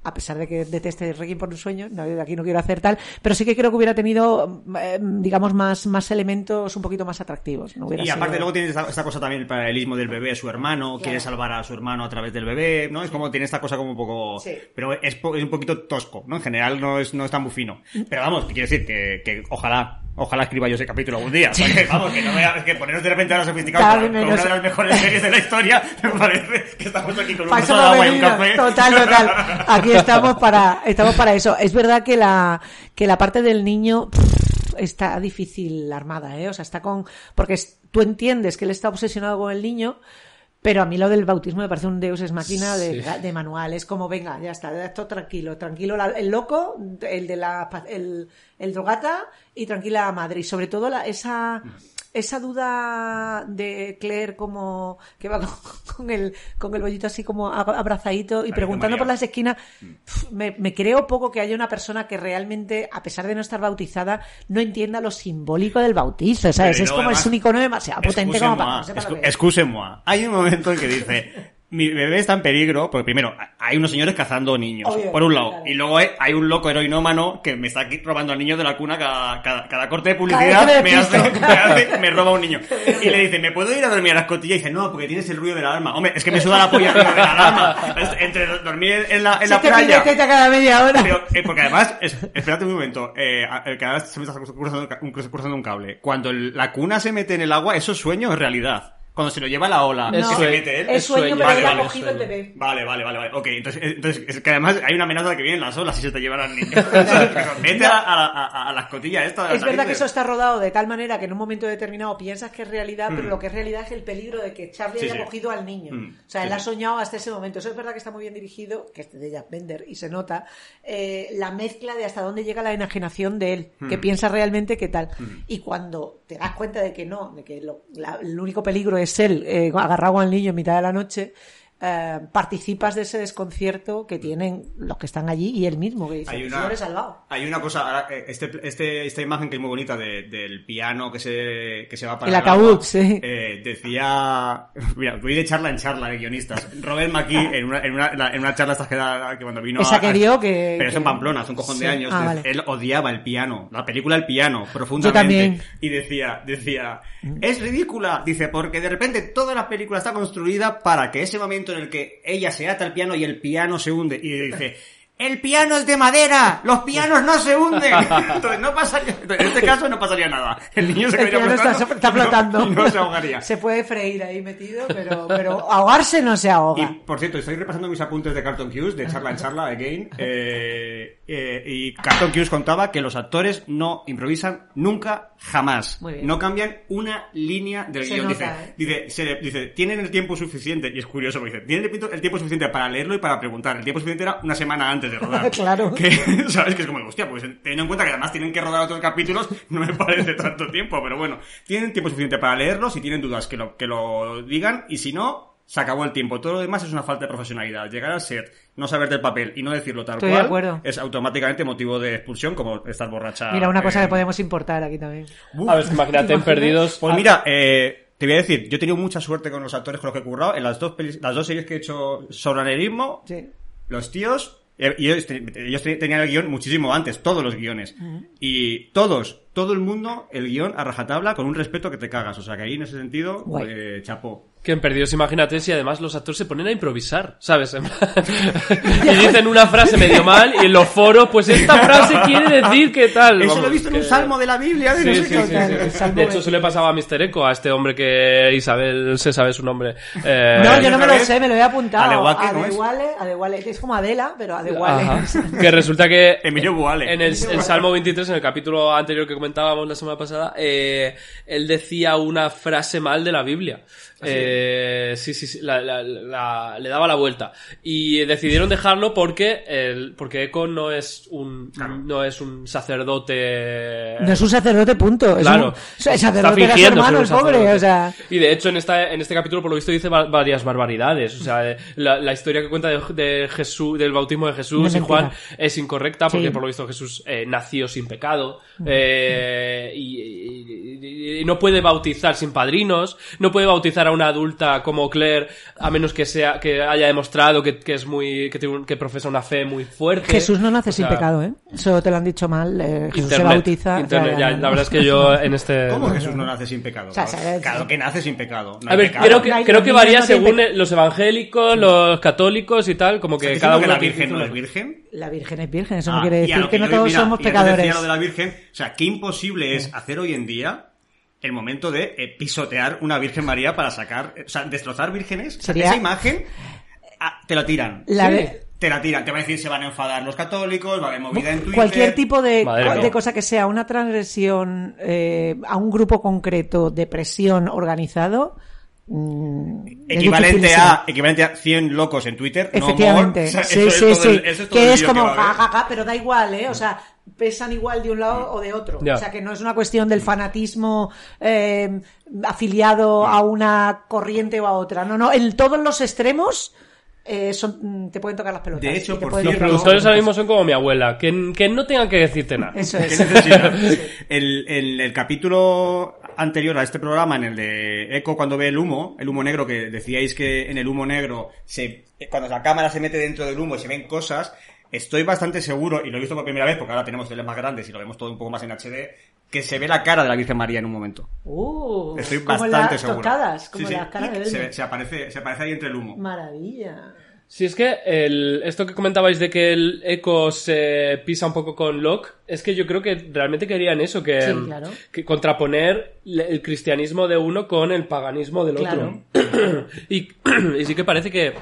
a pesar de que deteste Requiem por un sueño, no, de aquí no quiero hacer tal, pero sí que creo que hubiera tenido, eh, digamos, más, más elementos un poquito más atractivos. No Y aparte sido- luego tiene esta, esta cosa también el paralelismo del bebé, su hermano, quiere salvar a su hermano a través del bebé, ¿no? Es como tiene esta cosa como un poco... Sí. Pero es, es un poquito tosco, ¿no? En general no es, no es tan muy fino. Pero vamos, quiero decir que, que ojalá, ojalá escriba yo ese capítulo algún día. Porque, vamos, que no me que ponernos de repente a la sofisticada Cada con, con una de las mejores series de la historia, me parece que estamos aquí con un vaso de agua y un café. Total, total. Aquí estamos para, estamos para eso. Es verdad que la, que la parte del niño pff, está difícil armada, ¿eh? O sea, está con, porque tú entiendes que él está obsesionado con el niño, pero a mí lo del bautismo me parece un deus es máquina de, Sí. de manual. Es como, venga, ya está, esto tranquilo, tranquilo la- el loco, el de la, el, el drogata y tranquila madre. Y sobre todo la, esa, esa duda de Claire como que va con, con el con el bollito así como ab- abrazadito y preguntando por las esquinas pf, me, me creo poco que haya una persona que realmente a pesar de no estar bautizada no entienda lo simbólico del bautizo ¿sabes? Pero es como además, es un icono demasiado potente como para no excusez-moi. Hay un momento en que dice, mi bebé está en peligro, porque primero, hay unos señores cazando niños, Obvio, por un lado, claro. y luego hay, hay un loco heroinómano que me está robando al niño de la cuna cada, cada, cada corte de publicidad, me me, hace, me, hace- me roba un niño. Y le dice, ¿me puedo ir a dormir a la escotilla? Y dice, no, porque tienes el ruido de la alarma. Hombre, es que me suda la polla el ruido de la alarma. Entre dormir en la, en la playa... cada media hora Pero, eh, porque además, es- espérate un momento, eh, eh, cada vez se me está cruzando, un- cruzando un cable. Cuando el- la cuna se mete en el agua, eso es sueño es realidad. Cuando se lo lleva la ola, no, que se sueño. mete él. es sueño, sueño, pero vale, ha vale, cogido el sueño. bebé Vale, vale, vale, vale. Ok, entonces, entonces es que además hay una amenaza de que vienen las olas y se te llevan al niño. O sea, Vete a, a, a, a la escotilla esta. las es verdad que eso está rodado de tal manera que en un momento determinado piensas que es realidad, pero lo que es realidad es el peligro de que Charlie Mm. Sí, haya sí. cogido al niño. Mm, O sea, sí, él ha soñado hasta ese momento. Eso es verdad que está muy bien dirigido, que es de Jack Bender, y se nota eh, la mezcla de hasta dónde llega la enajenación de él, Mm. que piensa realmente que tal. Y cuando te das cuenta de que no, de que lo- la- el único peligro es él eh, agarrado al niño en mitad de la noche, eh, participas de ese desconcierto que tienen los que están allí y él mismo, que dice, Hay "Señor, una, salvado. hay una cosa, eh, este, este, esta imagen que es muy bonita de- del piano que se, que se va para El ataúd, sí. eh, decía, mira, voy de charla en charla de guionistas. Robert McKee, en una, en una, en una charla esta que, da- que cuando vino Esa a- que dio que- Pero es en Pamplona, hace un cojón de años. Ah, de- vale. Él odiaba el piano, la película El piano, profundamente. también. Y decía, decía, es ridícula, dice, porque de repente toda la película está construida para que ese momento en el que ella se ata al piano y el piano se hunde, y dice, el piano es de madera, los pianos no se hunden. Entonces no pasaría, en este caso no pasaría nada. El niño se El piano está, flotando y no- flotando. y no se ahogaría. Se puede freír ahí metido, pero, pero ahogarse no se ahoga. Y, por cierto, estoy repasando mis apuntes de Carton Hughes, de charla en charla, again, eh, eh, y Carton Hughes contaba que los actores no improvisan nunca, jamás. Muy bien. No cambian una línea del Se guion. nota, dice, ¿eh? dice, se- dice, tienen el tiempo suficiente, y es curioso porque dice, tienen el tiempo suficiente para leerlo y para preguntar. El tiempo suficiente era una semana antes de rodar. Claro. Que, ¿sabes? Que es como, hostia, pues teniendo en cuenta que además tienen que rodar otros capítulos, no me parece tanto tiempo, pero bueno, tienen tiempo suficiente para leerlo, si tienen dudas que lo, que lo digan, y si no, se acabó el tiempo. Todo lo demás es una falta de profesionalidad. Llegar al set, no saber del papel y no decirlo tal Estoy de cual acuerdo. es automáticamente motivo de expulsión, como estar borracha. Mira, una cosa eh, que podemos importar aquí también. uf. A ver, imagínate en? Perdidos. Pues mira, eh, te voy a decir, yo he tenido mucha suerte con los actores con los que he currado. En las dos, pelis- las dos series que he hecho sobre anerismo, Sí. los tíos, ellos, te- ellos te- tenían el guion muchísimo antes, todos los guiones. Y todos, todo el mundo, el guion a rajatabla con un respeto que te cagas. O sea que ahí en ese sentido, eh, chapó. Que en Perdidos, imagínate si además los actores se ponen a improvisar, ¿sabes? En y dicen una frase medio mal y en los foros, pues esta frase quiere decir que tal. Eso Vamos, lo he visto en que- un salmo de la Biblia. de Sí, no sé sí, qué. sí, el salmo De hecho, eso le pasaba a Mr. Echo, a este hombre que Isabel se sabe su nombre. Eh, No, yo no me lo sé, me lo he apuntado. Adeguaque, ¿no es? Adeguale, Adeguale, que es como Adela, pero Adeguale. Ajá. Que resulta que Emilio Buale. en el, el Salmo 23, en el capítulo anterior que comentábamos la semana pasada, eh, él decía una frase mal de la Biblia. Eh, sí, sí, sí, la- la- la- le daba la vuelta. Y decidieron dejarlo porque el, porque Eco no es un, no es un sacerdote. No es un sacerdote, punto. Es Claro. un, el sacerdote su fingiendo hermano, ser el un pobre. sacerdote. O sea, Y de hecho, en, esta, en este capítulo, por lo visto, dice va- varias barbaridades. O sea, la, la historia que cuenta de, de Jesús, del bautismo de Jesús De y Juan es incorrecta porque, Sí. por lo visto, Jesús eh, nació sin pecado. eh, y, y- y no puede bautizar sin padrinos. No puede bautizar a una adulta como Claire a menos que sea que haya demostrado que, que es muy que, tiene un- que profesa una fe muy fuerte. Jesús no nace O sin pecado, ¿eh? Eso te lo han dicho mal. eh, Jesús se bautiza. internet, ya, ya, la verdad es que yo en este ¿Cómo Jesús no nace sin pecado? O sea, claro que nace sin pecado. No A hay ver, pecado. creo que, No hay- creo que varía no según pe- los evangélicos, los católicos y tal, como que ¿Estás cada uno que la Virgen no es virgen? La Virgen es virgen, eso Ah, no quiere decir que no todos mira, somos decía pecadores. lo de la Virgen, o sea, qué imposible es hacer hoy en día el momento de eh, pisotear una Virgen María para sacar, eh, o sea, destrozar vírgenes. O Sería- Esa imagen ah, te la tiran. La Sí. de- Te la tiran. Te van a decir se van a enfadar los católicos, va a haber movida en Twitter. Cualquier tipo de, Madre de cosa que sea una transgresión eh, a un grupo concreto de presión organizado. mm, Equivalente a, equivalente a 100 locos en Twitter. no more. Efectivamente, O sea, sí, eso es sí, todo sí. el- eso es todo que es como va a haber. jajaja, pero da igual, ¿eh? O sea, pesan igual de un lado o de otro. O sea, que no es una cuestión del fanatismo eh, afiliado a una corriente o a otra. No, no, en todos los extremos eh, son, te pueden tocar las pelotas. De hecho, por Los productores ahora mismo son como mi abuela, que, que no tengan que decirte nada. Eso ¿Qué es. el, el, el capítulo anterior a este programa, en el de Eco cuando ve el humo, el humo negro, que decíais que en el humo negro, se, cuando la cámara se mete dentro del humo y se ven cosas, estoy bastante seguro, y lo he visto por primera vez, porque ahora tenemos teles más grandes y lo vemos todo un poco más en HD, que se ve la cara de la Virgen María en un momento. Uh, Estoy como bastante seguro. tocadas, como Sí, sí. las caras de se, se aparece, se aparece ahí entre el humo. Maravilla. Si es que el, esto que comentabais de que el Echo se pisa un poco con Locke, es que yo creo que realmente querían eso, que, Sí, claro. que contraponer el cristianismo de uno con el paganismo del otro. y, y sí que parece que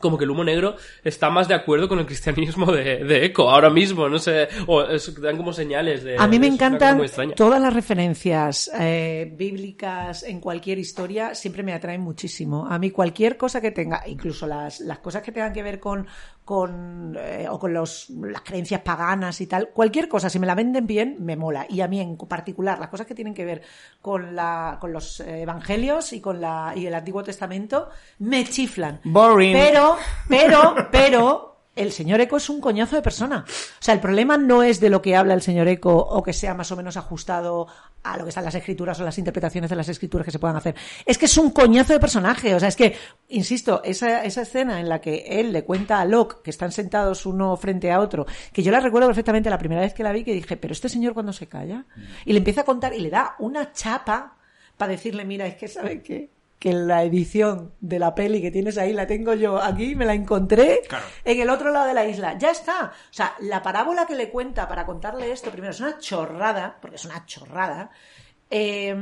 como que el humo negro está más de acuerdo con el cristianismo de, de Echo ahora mismo, no sé, o es- dan como señales de... A mí me encantan todas las referencias eh, bíblicas en cualquier historia, siempre me atraen muchísimo. A mí cualquier cosa que tenga, incluso las, las cosas que tengan que ver con, con eh, o con los, las creencias paganas y tal, cualquier cosa, si me la venden bien, me mola. Y a mí en particular, las cosas que tienen que ver con, la, con los evangelios y con la, y el Antiguo Testamento, me chiflan. Boring. Pero, pero, pero, el señor Eco es un coñazo de persona. O sea, el problema no es de lo que habla el señor Eco o que sea más o menos ajustado a lo que están las escrituras o las interpretaciones de las escrituras que se puedan hacer. Es que es un coñazo de personaje. O sea, es que, insisto, esa, esa escena en la que él le cuenta a Locke que están sentados uno frente a otro, que yo la recuerdo perfectamente la primera vez que la vi, que dije, pero este señor cuando se calla, y le empieza a contar y le da una chapa para decirle, mira, es que sabe qué? Que la edición de la peli que tienes ahí la tengo yo aquí, me la encontré Claro. en el otro lado de la isla. Ya está. O sea, la parábola que le cuenta para contarle esto, primero, es una chorrada, porque es una chorrada. Eh,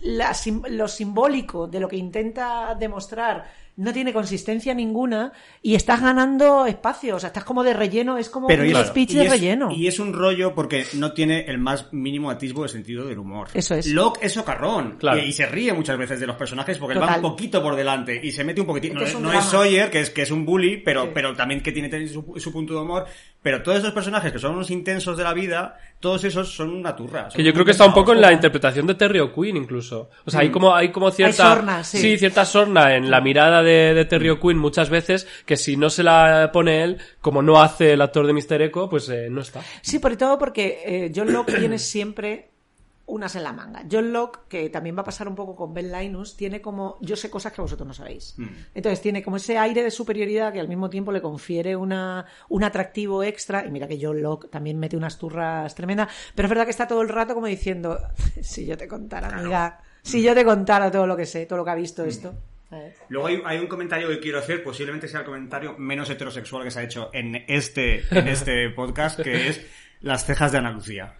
la lo simbólico de lo que intenta demostrar no tiene consistencia ninguna y estás ganando espacio. O sea, estás como de relleno, es como Pero un speech de es- relleno. y es un rollo porque no tiene el más mínimo atisbo de sentido del humor. Eso es. Locke es socarrón. Claro. Y, y se ríe muchas veces de los personajes porque él va un poquito por delante y se mete un poquito. Es No, que es, no es Sawyer, que es, que es un bully, pero, Sí. pero también que tiene, tiene su, su punto de humor. Pero todos esos personajes que son unos intensos de la vida, todos esos son una turra. son Que yo creo que está un poco en la interpretación de Terry O'Quinn incluso. O sea, hay como, hay como cierta... sorna, sí. cierta sorna en la mirada de, de Terry O'Quinn muchas veces que si no se la pone él, como no hace el actor de Mr. Echo, pues eh, no está. Sí, por todo porque eh, John Locke tiene siempre unas en la manga. John Locke, que también va a pasar un poco con Ben Linus, tiene como yo sé cosas que vosotros no sabéis. Entonces tiene como ese aire de superioridad que al mismo tiempo le confiere una, un atractivo extra. Y mira que John Locke también mete unas turras tremendas. Pero es verdad que está todo el rato como diciendo, si yo te contara, amiga, si yo te contara todo lo que sé, todo lo que ha visto esto. ¿sabes? Luego hay, hay un comentario que quiero hacer, posiblemente sea el comentario menos heterosexual que se ha hecho en este, en este podcast, que es las cejas de Ana Lucía.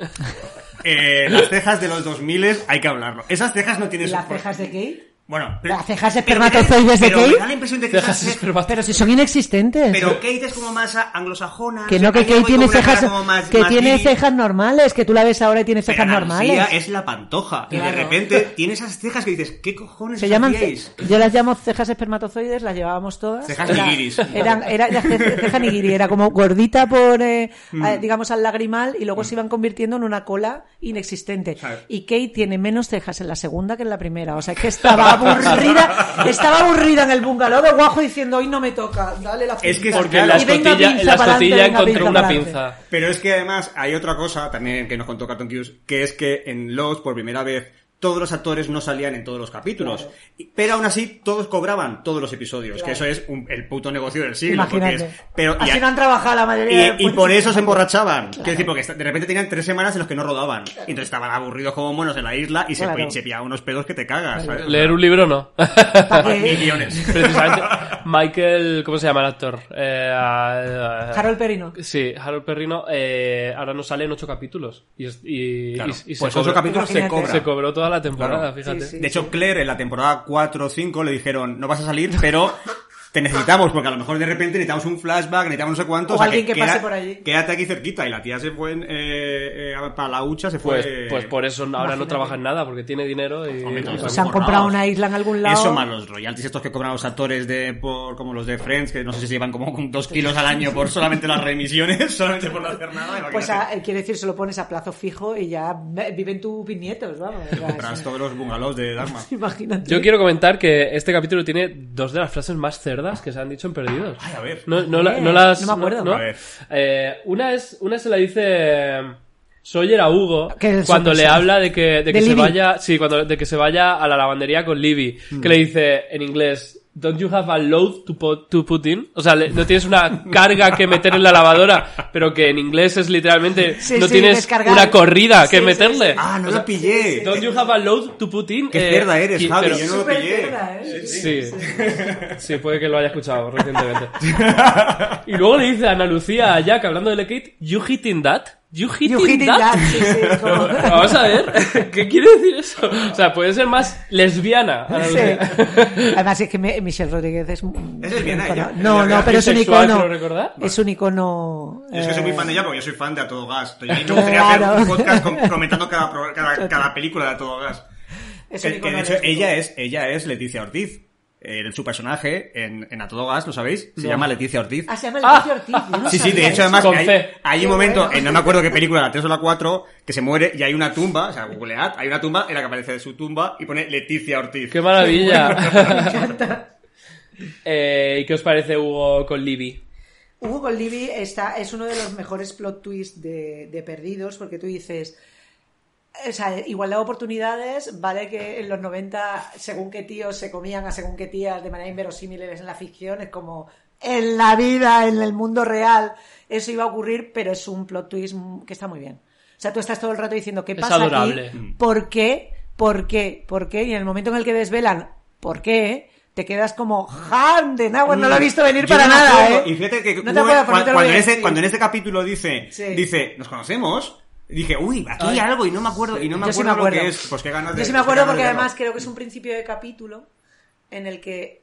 Eh, las cejas de los 2000 hay que hablarlo. Esas cejas no tienen ¿Las cejas de Kate? Bueno, ¿Las cejas pero me da- espermatozoides de me Kate? da la impresión de que Cejas Pero si son inexistentes. Pero Kate es como más anglosajona. Que no, que Kate tiene cejas, como más- que más tiene cejas normales, que tú la ves ahora y tiene cejas normales. Es la pantoja. Y de repente tiene esas cejas que dices, ¿qué cojones Se llaman, hacíais? yo las llamo cejas espermatozoides, las llevábamos todas. Cejas Era- nigiris. Eran, era, era ce- ceja nigiri, era como gordita por, eh, Mm. digamos, al lagrimal y luego se iban convirtiendo en una cola inexistente. Y Kate tiene menos cejas en la segunda que en la primera. O sea, que estaba aburrida, estaba aburrida en el bungalow de Guajo diciendo, hoy no me toca, dale la Es que pinza". Porque en la escotilla, pinza en la escotilla encontró una pinza. Pero es que además hay otra cosa también que nos contó Carton Cuse, que es que en Lost, por primera vez, todos los actores no salían en todos los capítulos. Claro. Y- Pero aún así, todos cobraban todos los episodios, que Claro. eso es un- el puto negocio del siglo. porque Imagínate. es- pero, y, Así no han trabajado la mayoría de y- y por eso se emborrachaban. Claro. Quiero decir, porque de repente tenían tres semanas en los que no rodaban. Y entonces estaban aburridos como monos en la isla y se, Claro. y se pillaban unos pedos que te cagas. Claro. ¿sabes? Leer un libro no. Mil guiones. Precisamente. Michael, ¿cómo se llama el actor? Eh, ah, Harold Perino. Sí, Harold Perrino eh, ahora nos sale en ocho capítulos. Y, y, Claro. y- y se Pues cobró- ocho capítulos se cobra. Se cobró toda la temporada, Claro. fíjate. Sí, sí. De hecho, Claire en la temporada 4 o 5 le dijeron, no vas a salir, pero te necesitamos, porque a lo mejor de repente necesitamos un flashback, necesitamos no sé cuánto. O alguien que pase por allí. Quédate aquí cerquita. Y la tía se fue en, eh, eh, para la hucha, se fue... Pues, pues por eso ahora no trabaja en nada, porque tiene dinero y... Hombre, Se han comprado una isla en algún lado. Eso más los royalties estos que cobran los actores de por como los de Friends, que no sé si se llevan como dos kilos al año por solamente las remisiones, solamente por no hacer nada. Pues imagínate. a- eh, quiere decir, se lo pones a plazo fijo y ya ve- viven tus bisnietos, vamos. Compras todos los bungalows de Dharma. Imagínate. Yo quiero comentar que este capítulo tiene dos de las frases más cerdas que se han dicho en Perdidos. Ay, a ver. No, no, la- Eh, no las... no me acuerdo. ¿no? A ver. Eh, una, es, una se la dice Sawyer a Hugo cuando le habla de que, de De que se Libby. vaya... Sí, cuando, de que se vaya a la lavandería con Libby. Mm. Que le dice en inglés... Don't you have a load to put, to put in? O sea, no tienes una carga que meter en la lavadora, pero que en inglés es literalmente... Sí, no sí, tienes descargar. una corrida que Sí, meterle. sí. Ah, no O sea, lo pillé. Don't you have a load to put in? Qué Eh, cerda eres, y- Javi, pero- yo no lo pillé. cerda, ¿eh? Sí. sí, puede que lo haya escuchado recientemente. y luego le dice a Ana Lucía a Jack, hablando de Kate, you hitting that? You hitting, You hitting that? that, sí, sí, como- Vamos a ver, ¿qué quiere decir eso? O sea, puede ser más lesbiana. Ana Sí. Además es que me- Michelle Rodríguez es... un- Es lesbiana ella. No, ¿Es no, pero es un icono. Es un icono... Yo es que soy muy eh, fan de ella porque yo soy fan de A Todo Gas. Yo me gustaría hacer Claro. un podcast com- comentando cada, cada, cada película de A Todo Gas. es Que, que de hecho ella es, ella es Leticia Ortiz. Eh, su personaje en, en A Todo Gas, ¿lo sabéis? Se No. llama Leticia Ortiz. Ah, se llama Ah. Leticia Ortiz. no Sí, sí, de hecho, además, hay, hay un momento, en no me acuerdo qué película, la 3 o la 4, que se muere y hay una tumba, o sea, googlead, hay una tumba en la que aparece de su tumba y pone Leticia Ortiz. ¡Qué maravilla! Me encanta. Eh, ¿Y qué os parece Hugo con Libby? Hugo con Libby está, es uno de los mejores plot twists de, de Perdidos, porque tú dices, o sea, igualdad de oportunidades, vale que en los 90, según qué tíos se comían a según qué tías de manera inverosímiles en la ficción, es como en la vida, en el mundo real, eso iba a ocurrir, pero es un plot twist que está muy bien. O sea, tú estás todo el rato diciendo, ¿qué Es pasa adorable. aquí? ¿Por qué? ¿Por qué? ¿Por qué? Y en el momento en el que desvelan, ¿por qué? Te quedas como, ¡Jan de Nahua! No lo he visto venir Yo para no nada, ¿eh? Y fíjate que No te cuando, en ese, decir. cuando en capítulo dice, Sí. dice, ¿nos conocemos? Dije, uy, aquí Ay. hay algo y no me acuerdo, y no me Yo sí acuerdo, me acuerdo. lo que es. Pues qué ganas de Yo sí me acuerdo porque además creo que es un principio de capítulo en el que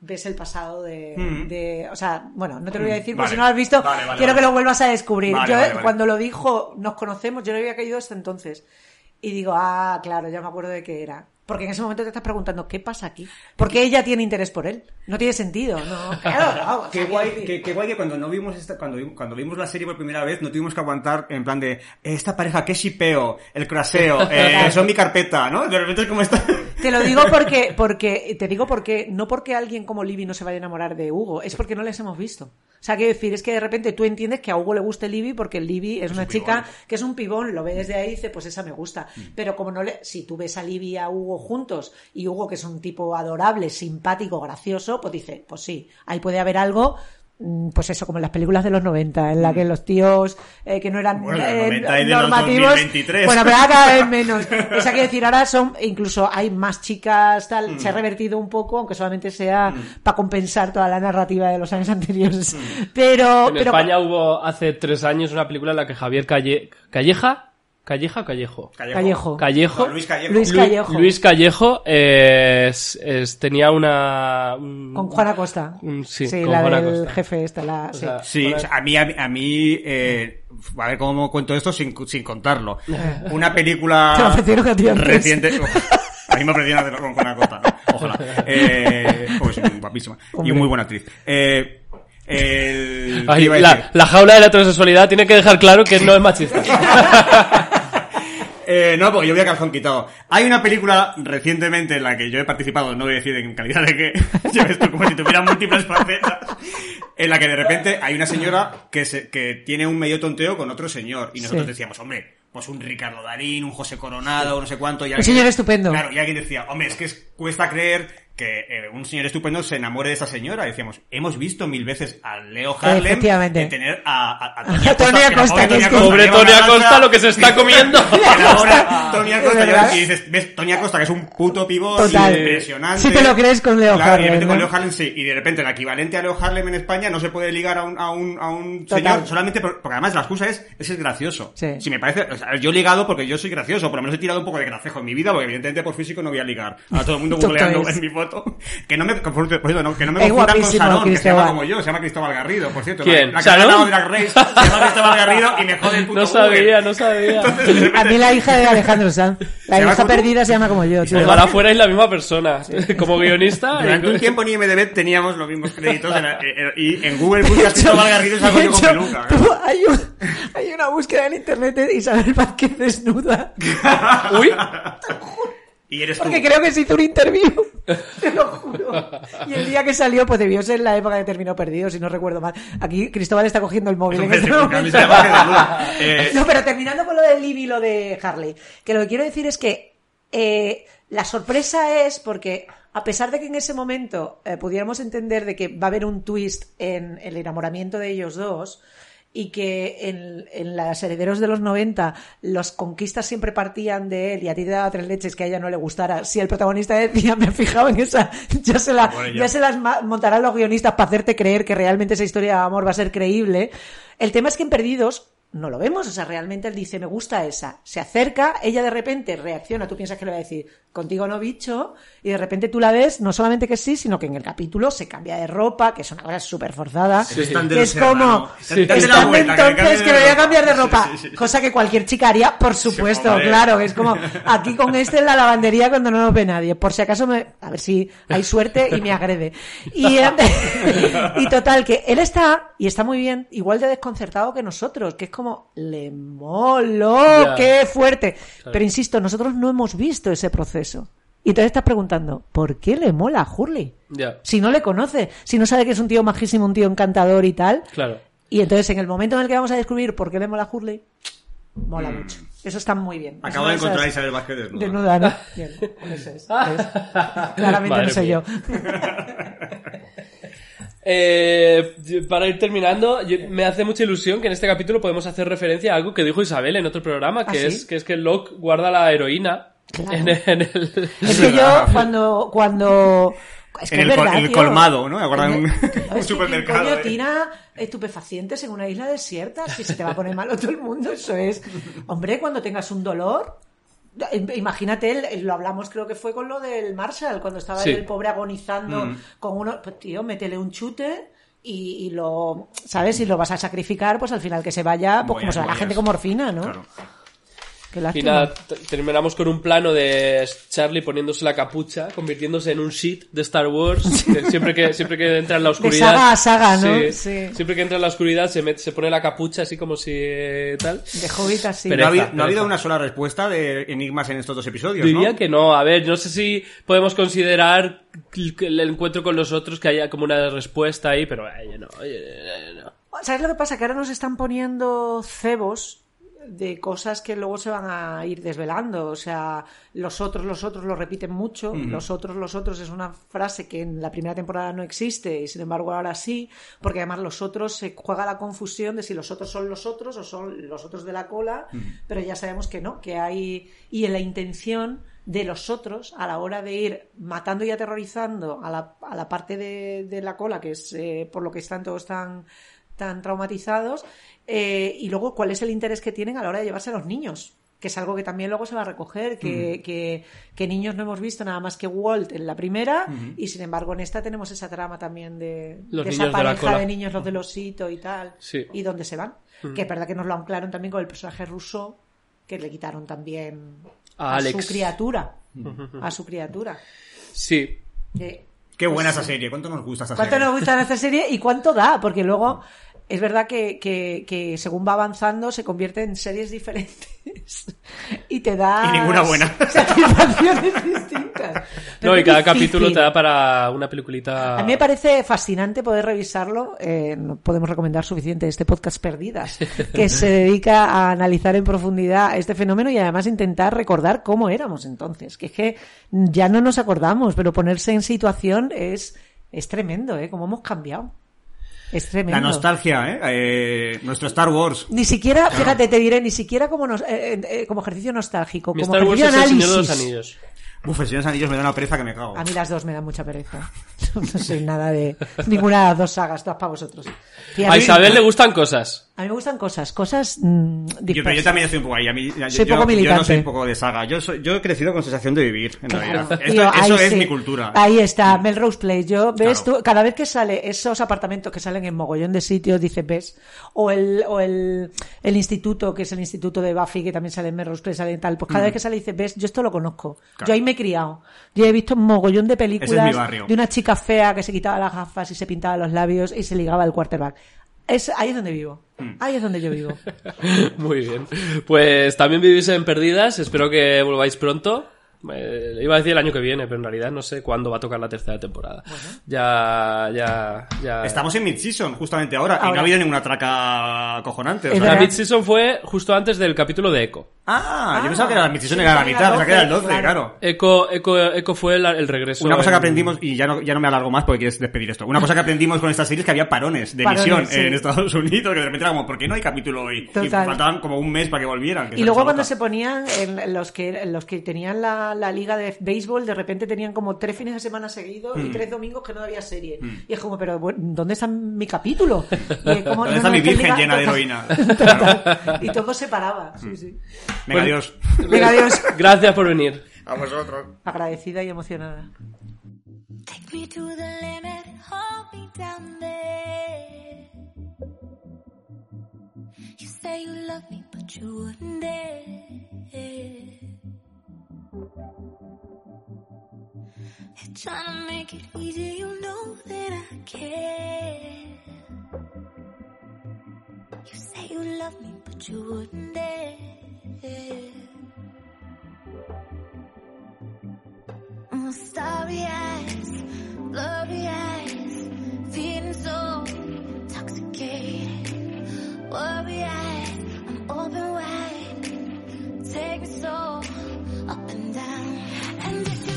ves el pasado de, Mm. de- o sea, bueno, no te lo voy a decir Vale. porque si no lo has visto, Vale, vale, quiero que lo vuelvas a descubrir. Yo cuando lo dijo, nos conocemos, yo no había caído hasta entonces. Y digo, ah, claro, ya me acuerdo de qué era. Porque en ese momento te estás preguntando, ¿qué pasa aquí? ¿Por qué ella tiene interés por él? No tiene sentido, no. Claro, no. Qué guay, qué, qué guay que cuando no vimos esta, cuando, cuando vimos la serie por primera vez no tuvimos que aguantar en plan de esta pareja, qué shipeo, el craseo, eh, son mi carpeta, ¿no? De repente es como está. Te lo digo porque, porque, te digo porque, no porque alguien como Libby no se vaya a enamorar de Hugo, es porque no les hemos visto. O sea, quiero decir, es que de repente tú entiendes que a Hugo le guste Libby porque Libby es, una un chica pibón. que es un pibón, lo ve desde ahí y dice, pues esa me gusta. Mm. Pero como no le, si tú ves a Libby y a Hugo juntos y Hugo que es un tipo adorable, simpático, gracioso, pues dice, pues sí, ahí puede haber algo pues eso, como en las películas de los 90, en la que los tíos eh, que no eran Mm. Bueno, eh, 90 y de los normativos, 2023. bueno, pero ahora cada vez menos. O sea, quiero decir, ahora son, incluso hay más chicas, tal, Mm. se ha revertido un poco, aunque solamente sea para compensar toda la narrativa de los años anteriores. Pero, En pero España hubo hace tres años una película en la que Javier Calle... Calleja, Calleja o Callejo. Callejo. Callejo. No, Luis Callejo. Luis Lu- Callejo. Luis Callejo eh, es- es- tenía una... un- con Juana Costa. Mm, sí, con la Juana del Costa. jefe esta, la, sí. sea, Sí, o sea, a mí, a mí, a mí, eh, a ver cómo cuento esto sin, sin contarlo. Una película Te lo ofrecieron a ti antes. reciente. A mí me ofrecieron hacerlo con una cota, ¿no? Ojalá. Eh, pues guapísima. Y Hombre. muy buena actriz. Eh, el, Ay, ¿qué iba a la, la jaula de la heterosexualidad tiene que dejar claro que no es machista. Eh, no, porque yo voy a calzón quitado. Hay una película recientemente en la que yo he participado, no voy a decir en calidad de que, ya ves tú, como si tuviera múltiples facetas, en la que de repente hay una señora que, se, que tiene un medio tonteo con otro señor. Y nosotros Sí. decíamos, hombre, pues un Ricardo Darín, un José Coronado, no sé cuánto. Y Un alguien- señor estupendo. Claro, y alguien decía, hombre, es que es- cuesta creer que eh, un señor estupendo se enamore de esa señora. Y decíamos, hemos visto mil veces a Leo Harlem Efectivamente. de tener a, a, A Costa, es Pobre Tonia una Costa lanza- lo que se está comiendo. ahora Tonia ¿De Costa y dices, ves Tonia Costa que es un puto pivot impresionante. Sí te lo crees con Leo Claro, Harlem, y de repente con ¿no? Leo Harlem sí, y de repente el equivalente a Leo Harlem en España no se puede ligar a un, a un, a un señor solamente por- porque además la excusa es, es el gracioso. Sí. Si me parece, o sea, yo he ligado porque yo soy gracioso, por lo menos he tirado un poco de gracejo en mi vida, porque evidentemente por físico no voy a ligar. A todo el mundo googleando es. en mi foto. Que no me, por por cierto, no, que no me Es confundan con guapísimo, Sarón, que se llama como yo, se llama Cristóbal Garrido, por cierto. ¿Quién? La, la Drag Race se llama Cristóbal Garrido y me jode el puto No Google. sabía, no sabía. A mí la hija de Alejandro Sanz. La ¿Se llama hija como perdida se llama como yo, tío. Ojalá fuerais la misma persona. Como guionista. Durante un y- tiempo en IMDB teníamos los mismos créditos en la- eh, eh, y en Google buscas Cristóbal Garrido y salgo yo con peluca. tú- hay, un- hay una búsqueda en internet de Isabel Vázquez desnuda. Uy, Y eres tú. Porque creo que se hizo un interview. Te lo juro. Y el día que salió, pues debió ser la época que terminó perdido, si no recuerdo mal. Aquí Cristóbal está cogiendo el móvil en este momento. Eh, No, pero terminando con lo de Libby y lo de Harley, que lo que quiero decir es que eh, la sorpresa es porque, a pesar de que en ese momento eh, pudiéramos entender de que va a haber un twist en el enamoramiento de ellos dos, y que en, en las herederos de los 90 los conquistas siempre partían de él y a ti te daba tres leches que a ella no le gustara. Si el protagonista decía, me he fijado en esa, ya se, la, ello. ya se las montarán los guionistas para hacerte creer que realmente esa historia de amor va a ser creíble. El tema es que en Perdidos no lo vemos, o sea, realmente él dice, me gusta esa. Se acerca, ella de repente reacciona, tú piensas que le va a decir, contigo no bicho, y de repente tú la ves, no solamente que sí, sino que en el capítulo se cambia de ropa, que es una cosa súper forzada. Eso es de que como. Sí. La están vuelta, que entonces que de me voy a cambiar de Sí, ropa, sí, sí. cosa que cualquier chica haría, por supuesto, claro, es como aquí con este en la lavandería cuando no nos ve nadie, por si acaso me, a ver si hay suerte y me agrede. Y, eh, y total, que él está, y está muy bien, igual de desconcertado que nosotros, que es como, le molo, qué fuerte. Pero insisto, nosotros no hemos visto ese proceso. Y entonces estás preguntando, ¿por qué le mola a Hurley? Si no le conoce, si no sabe que es un tío majísimo, un tío encantador y tal. claro. Y entonces en el momento en el que vamos a descubrir por qué le mola a Hurley, mola mucho. Eso está muy bien. Mm. Acabo de encontrar a Isabel Vázquez desnuda. Desnuda, ¿no? Bien, eso es. Claramente Madre no soy mía. yo. Eh, para ir terminando, yo- me hace mucha ilusión que en este capítulo podemos hacer referencia a algo que dijo Isabel en otro programa, que, ¿Ah, sí? es, que es que Locke guarda la heroína Claro. en, en el... Es que yo cuando, cuando, es que En el verdad, el colmado, ¿no? En un- un supermercado, ¿quién coño eh. tira estupefacientes en una isla desierta? Si se te va a poner malo todo el mundo, eso es. Hombre, cuando tengas un dolor, imagínate, el- lo hablamos creo que fue con lo del Marshall, cuando estaba Sí. el pobre agonizando Mm. con uno, pues tío, métele un chute. Y, y lo, ¿sabes? Si lo vas a sacrificar, pues al final que se vaya, pues como se va la gente con morfina, ¿no? Claro. Qué Y lástima. nada, terminamos con un plano de Charlie poniéndose la capucha, convirtiéndose en un shit de Star Wars. siempre que siempre que entra en la oscuridad. saga a saga, ¿no? Sí, Sí. Siempre que entra en la oscuridad se, mete- se pone la capucha así como si eh, tal. De Hobbit así. Pero- No ha, habido, Pereza, no ha habido pereza. una sola respuesta de enigmas en estos dos episodios, Diría ¿no? que no. A ver, no sé si podemos considerar el encuentro con los otros que haya como una respuesta ahí, pero eh, no, eh, no. ¿Sabes lo que pasa? Que ahora nos están poniendo cebos de cosas que luego se van a ir desvelando. O sea, los otros, los otros lo repiten mucho. Los otros, los otros es una frase que en la primera temporada no existe y sin embargo ahora sí, porque además los otros se juega la confusión de si los otros son los otros o son los otros de la cola, pero ya sabemos que no, que hay. Y en la intención de los otros a la hora de ir matando y aterrorizando a la, a la parte de, de la cola, que es eh, por lo que están todos tan, tan traumatizados, eh, y luego cuál es el interés que tienen a la hora de llevarse a los niños que es algo que también luego se va a recoger, que, que, que niños no hemos visto nada más que Walt en la primera, y sin embargo en esta tenemos esa trama también de, Los de niños esa de la pareja de niños, los del osito y tal, Sí. y dónde se van. Que es verdad que nos lo anclaron también con el personaje ruso, que le quitaron también A a, Alex. su criatura. A su criatura. Sí. Que- Qué buena pues esa serie, ¿cuánto nos gusta esta ¿Cuánto serie? nos gusta esta serie y cuánto da? Porque luego es verdad que, que, que según va avanzando se convierte en series diferentes y te da Y ninguna buena. satisfacciones distintas. Pero No, y cada difícil. capítulo te da para una peliculita. A mí me parece fascinante poder revisarlo. eh, no podemos recomendar suficiente este podcast Perdidas, que se dedica a analizar en profundidad este fenómeno y además intentar recordar cómo éramos entonces. Que es que ya no nos acordamos, pero ponerse en situación es, es tremendo, ¿eh? Cómo hemos cambiado. Es tremendo. La nostalgia, ¿eh? Eh, Nuestro Star Wars. Ni siquiera, fíjate, te diré, ni siquiera como, nos- eh, eh, como ejercicio nostálgico, Mi como Star Wars ejercicio es el Señor de los análisis. Anillos. Uf, el Señor de los Anillos me da una pereza que me cago. A mí las dos me dan mucha pereza. No soy nada de ninguna de las dos sagas, todas para vosotros. A, Isabel le gustan cosas. A mí me gustan cosas, cosas mm, Yo, pero yo también estoy un poco ahí. A mí, Soy yo- poco yo no militante. soy un poco de saga. Yo, soy, yo he crecido con sensación de vivir, en Claro, realidad. Esto- eso es sí. mi cultura. Ahí está, Melrose Place. Yo, ves Claro. tú, cada vez que sale esos apartamentos que salen en mogollón de sitios, dices, ves, o el, o el, el instituto, que es el instituto de Buffy, que también sale en Melrose Place, sale en tal, pues cada vez que sale dices, ves, yo esto lo conozco. Mm. Claro. Yo ahí me he criado. Yo he visto un mogollón de películas barrio. de una chica fea que se quitaba las gafas y se pintaba los labios y se ligaba al quarterback. Es, ahí es donde vivo. Mm. Ahí es donde yo vivo. Muy bien. Pues también vivís en Perdidas. Espero que volváis pronto. Eh, iba a decir el año que viene, pero en realidad no sé cuándo va a tocar la tercera temporada. Ya, ya, ya. Estamos en mid-season, justamente ahora, y no ha habido ninguna traca cojonante. o Es sea- La mid-season fue justo antes del capítulo de Echo. Ah, Ah, yo pensaba que la mid-season sí, era la era mitad, o sea que era el 12, 12, claro. claro. Echo, Echo, Echo fue la- el regreso. Una cosa que en- aprendimos, y ya no, ya no me alargo más porque quieres despedir esto. Una cosa que aprendimos con esta serie es que había parones de Parones, emisión sí. en Estados Unidos, que de repente era como, ¿por qué no hay capítulo hoy? Y faltaban como un mes para que volvieran. que Y luego cuando se ponían, en los que en los que tenían la, la liga de béisbol, de repente tenían como tres fines de semana seguidos Mm. y tres domingos que no había serie. Y es como, pero bueno, ¿dónde está mi capítulo? Y es como, ¿Dónde está mi es que virgen liga- llena de heroína? Y todo se paraba. Sí, sí. Venga, Bueno. adiós. Venga, adiós. Gracias por venir. A vosotros. Agradecida y emocionada. Take me to the limit, hold me down there. You say you love me, but you wouldn't dare. You're trying to make it easy, you know that I care. You say you love me, but you wouldn't dare. Mm, Starry eyes, blurry eyes, feeling so intoxicated. Worry eyes, I'm open wide. Take me so up and down. And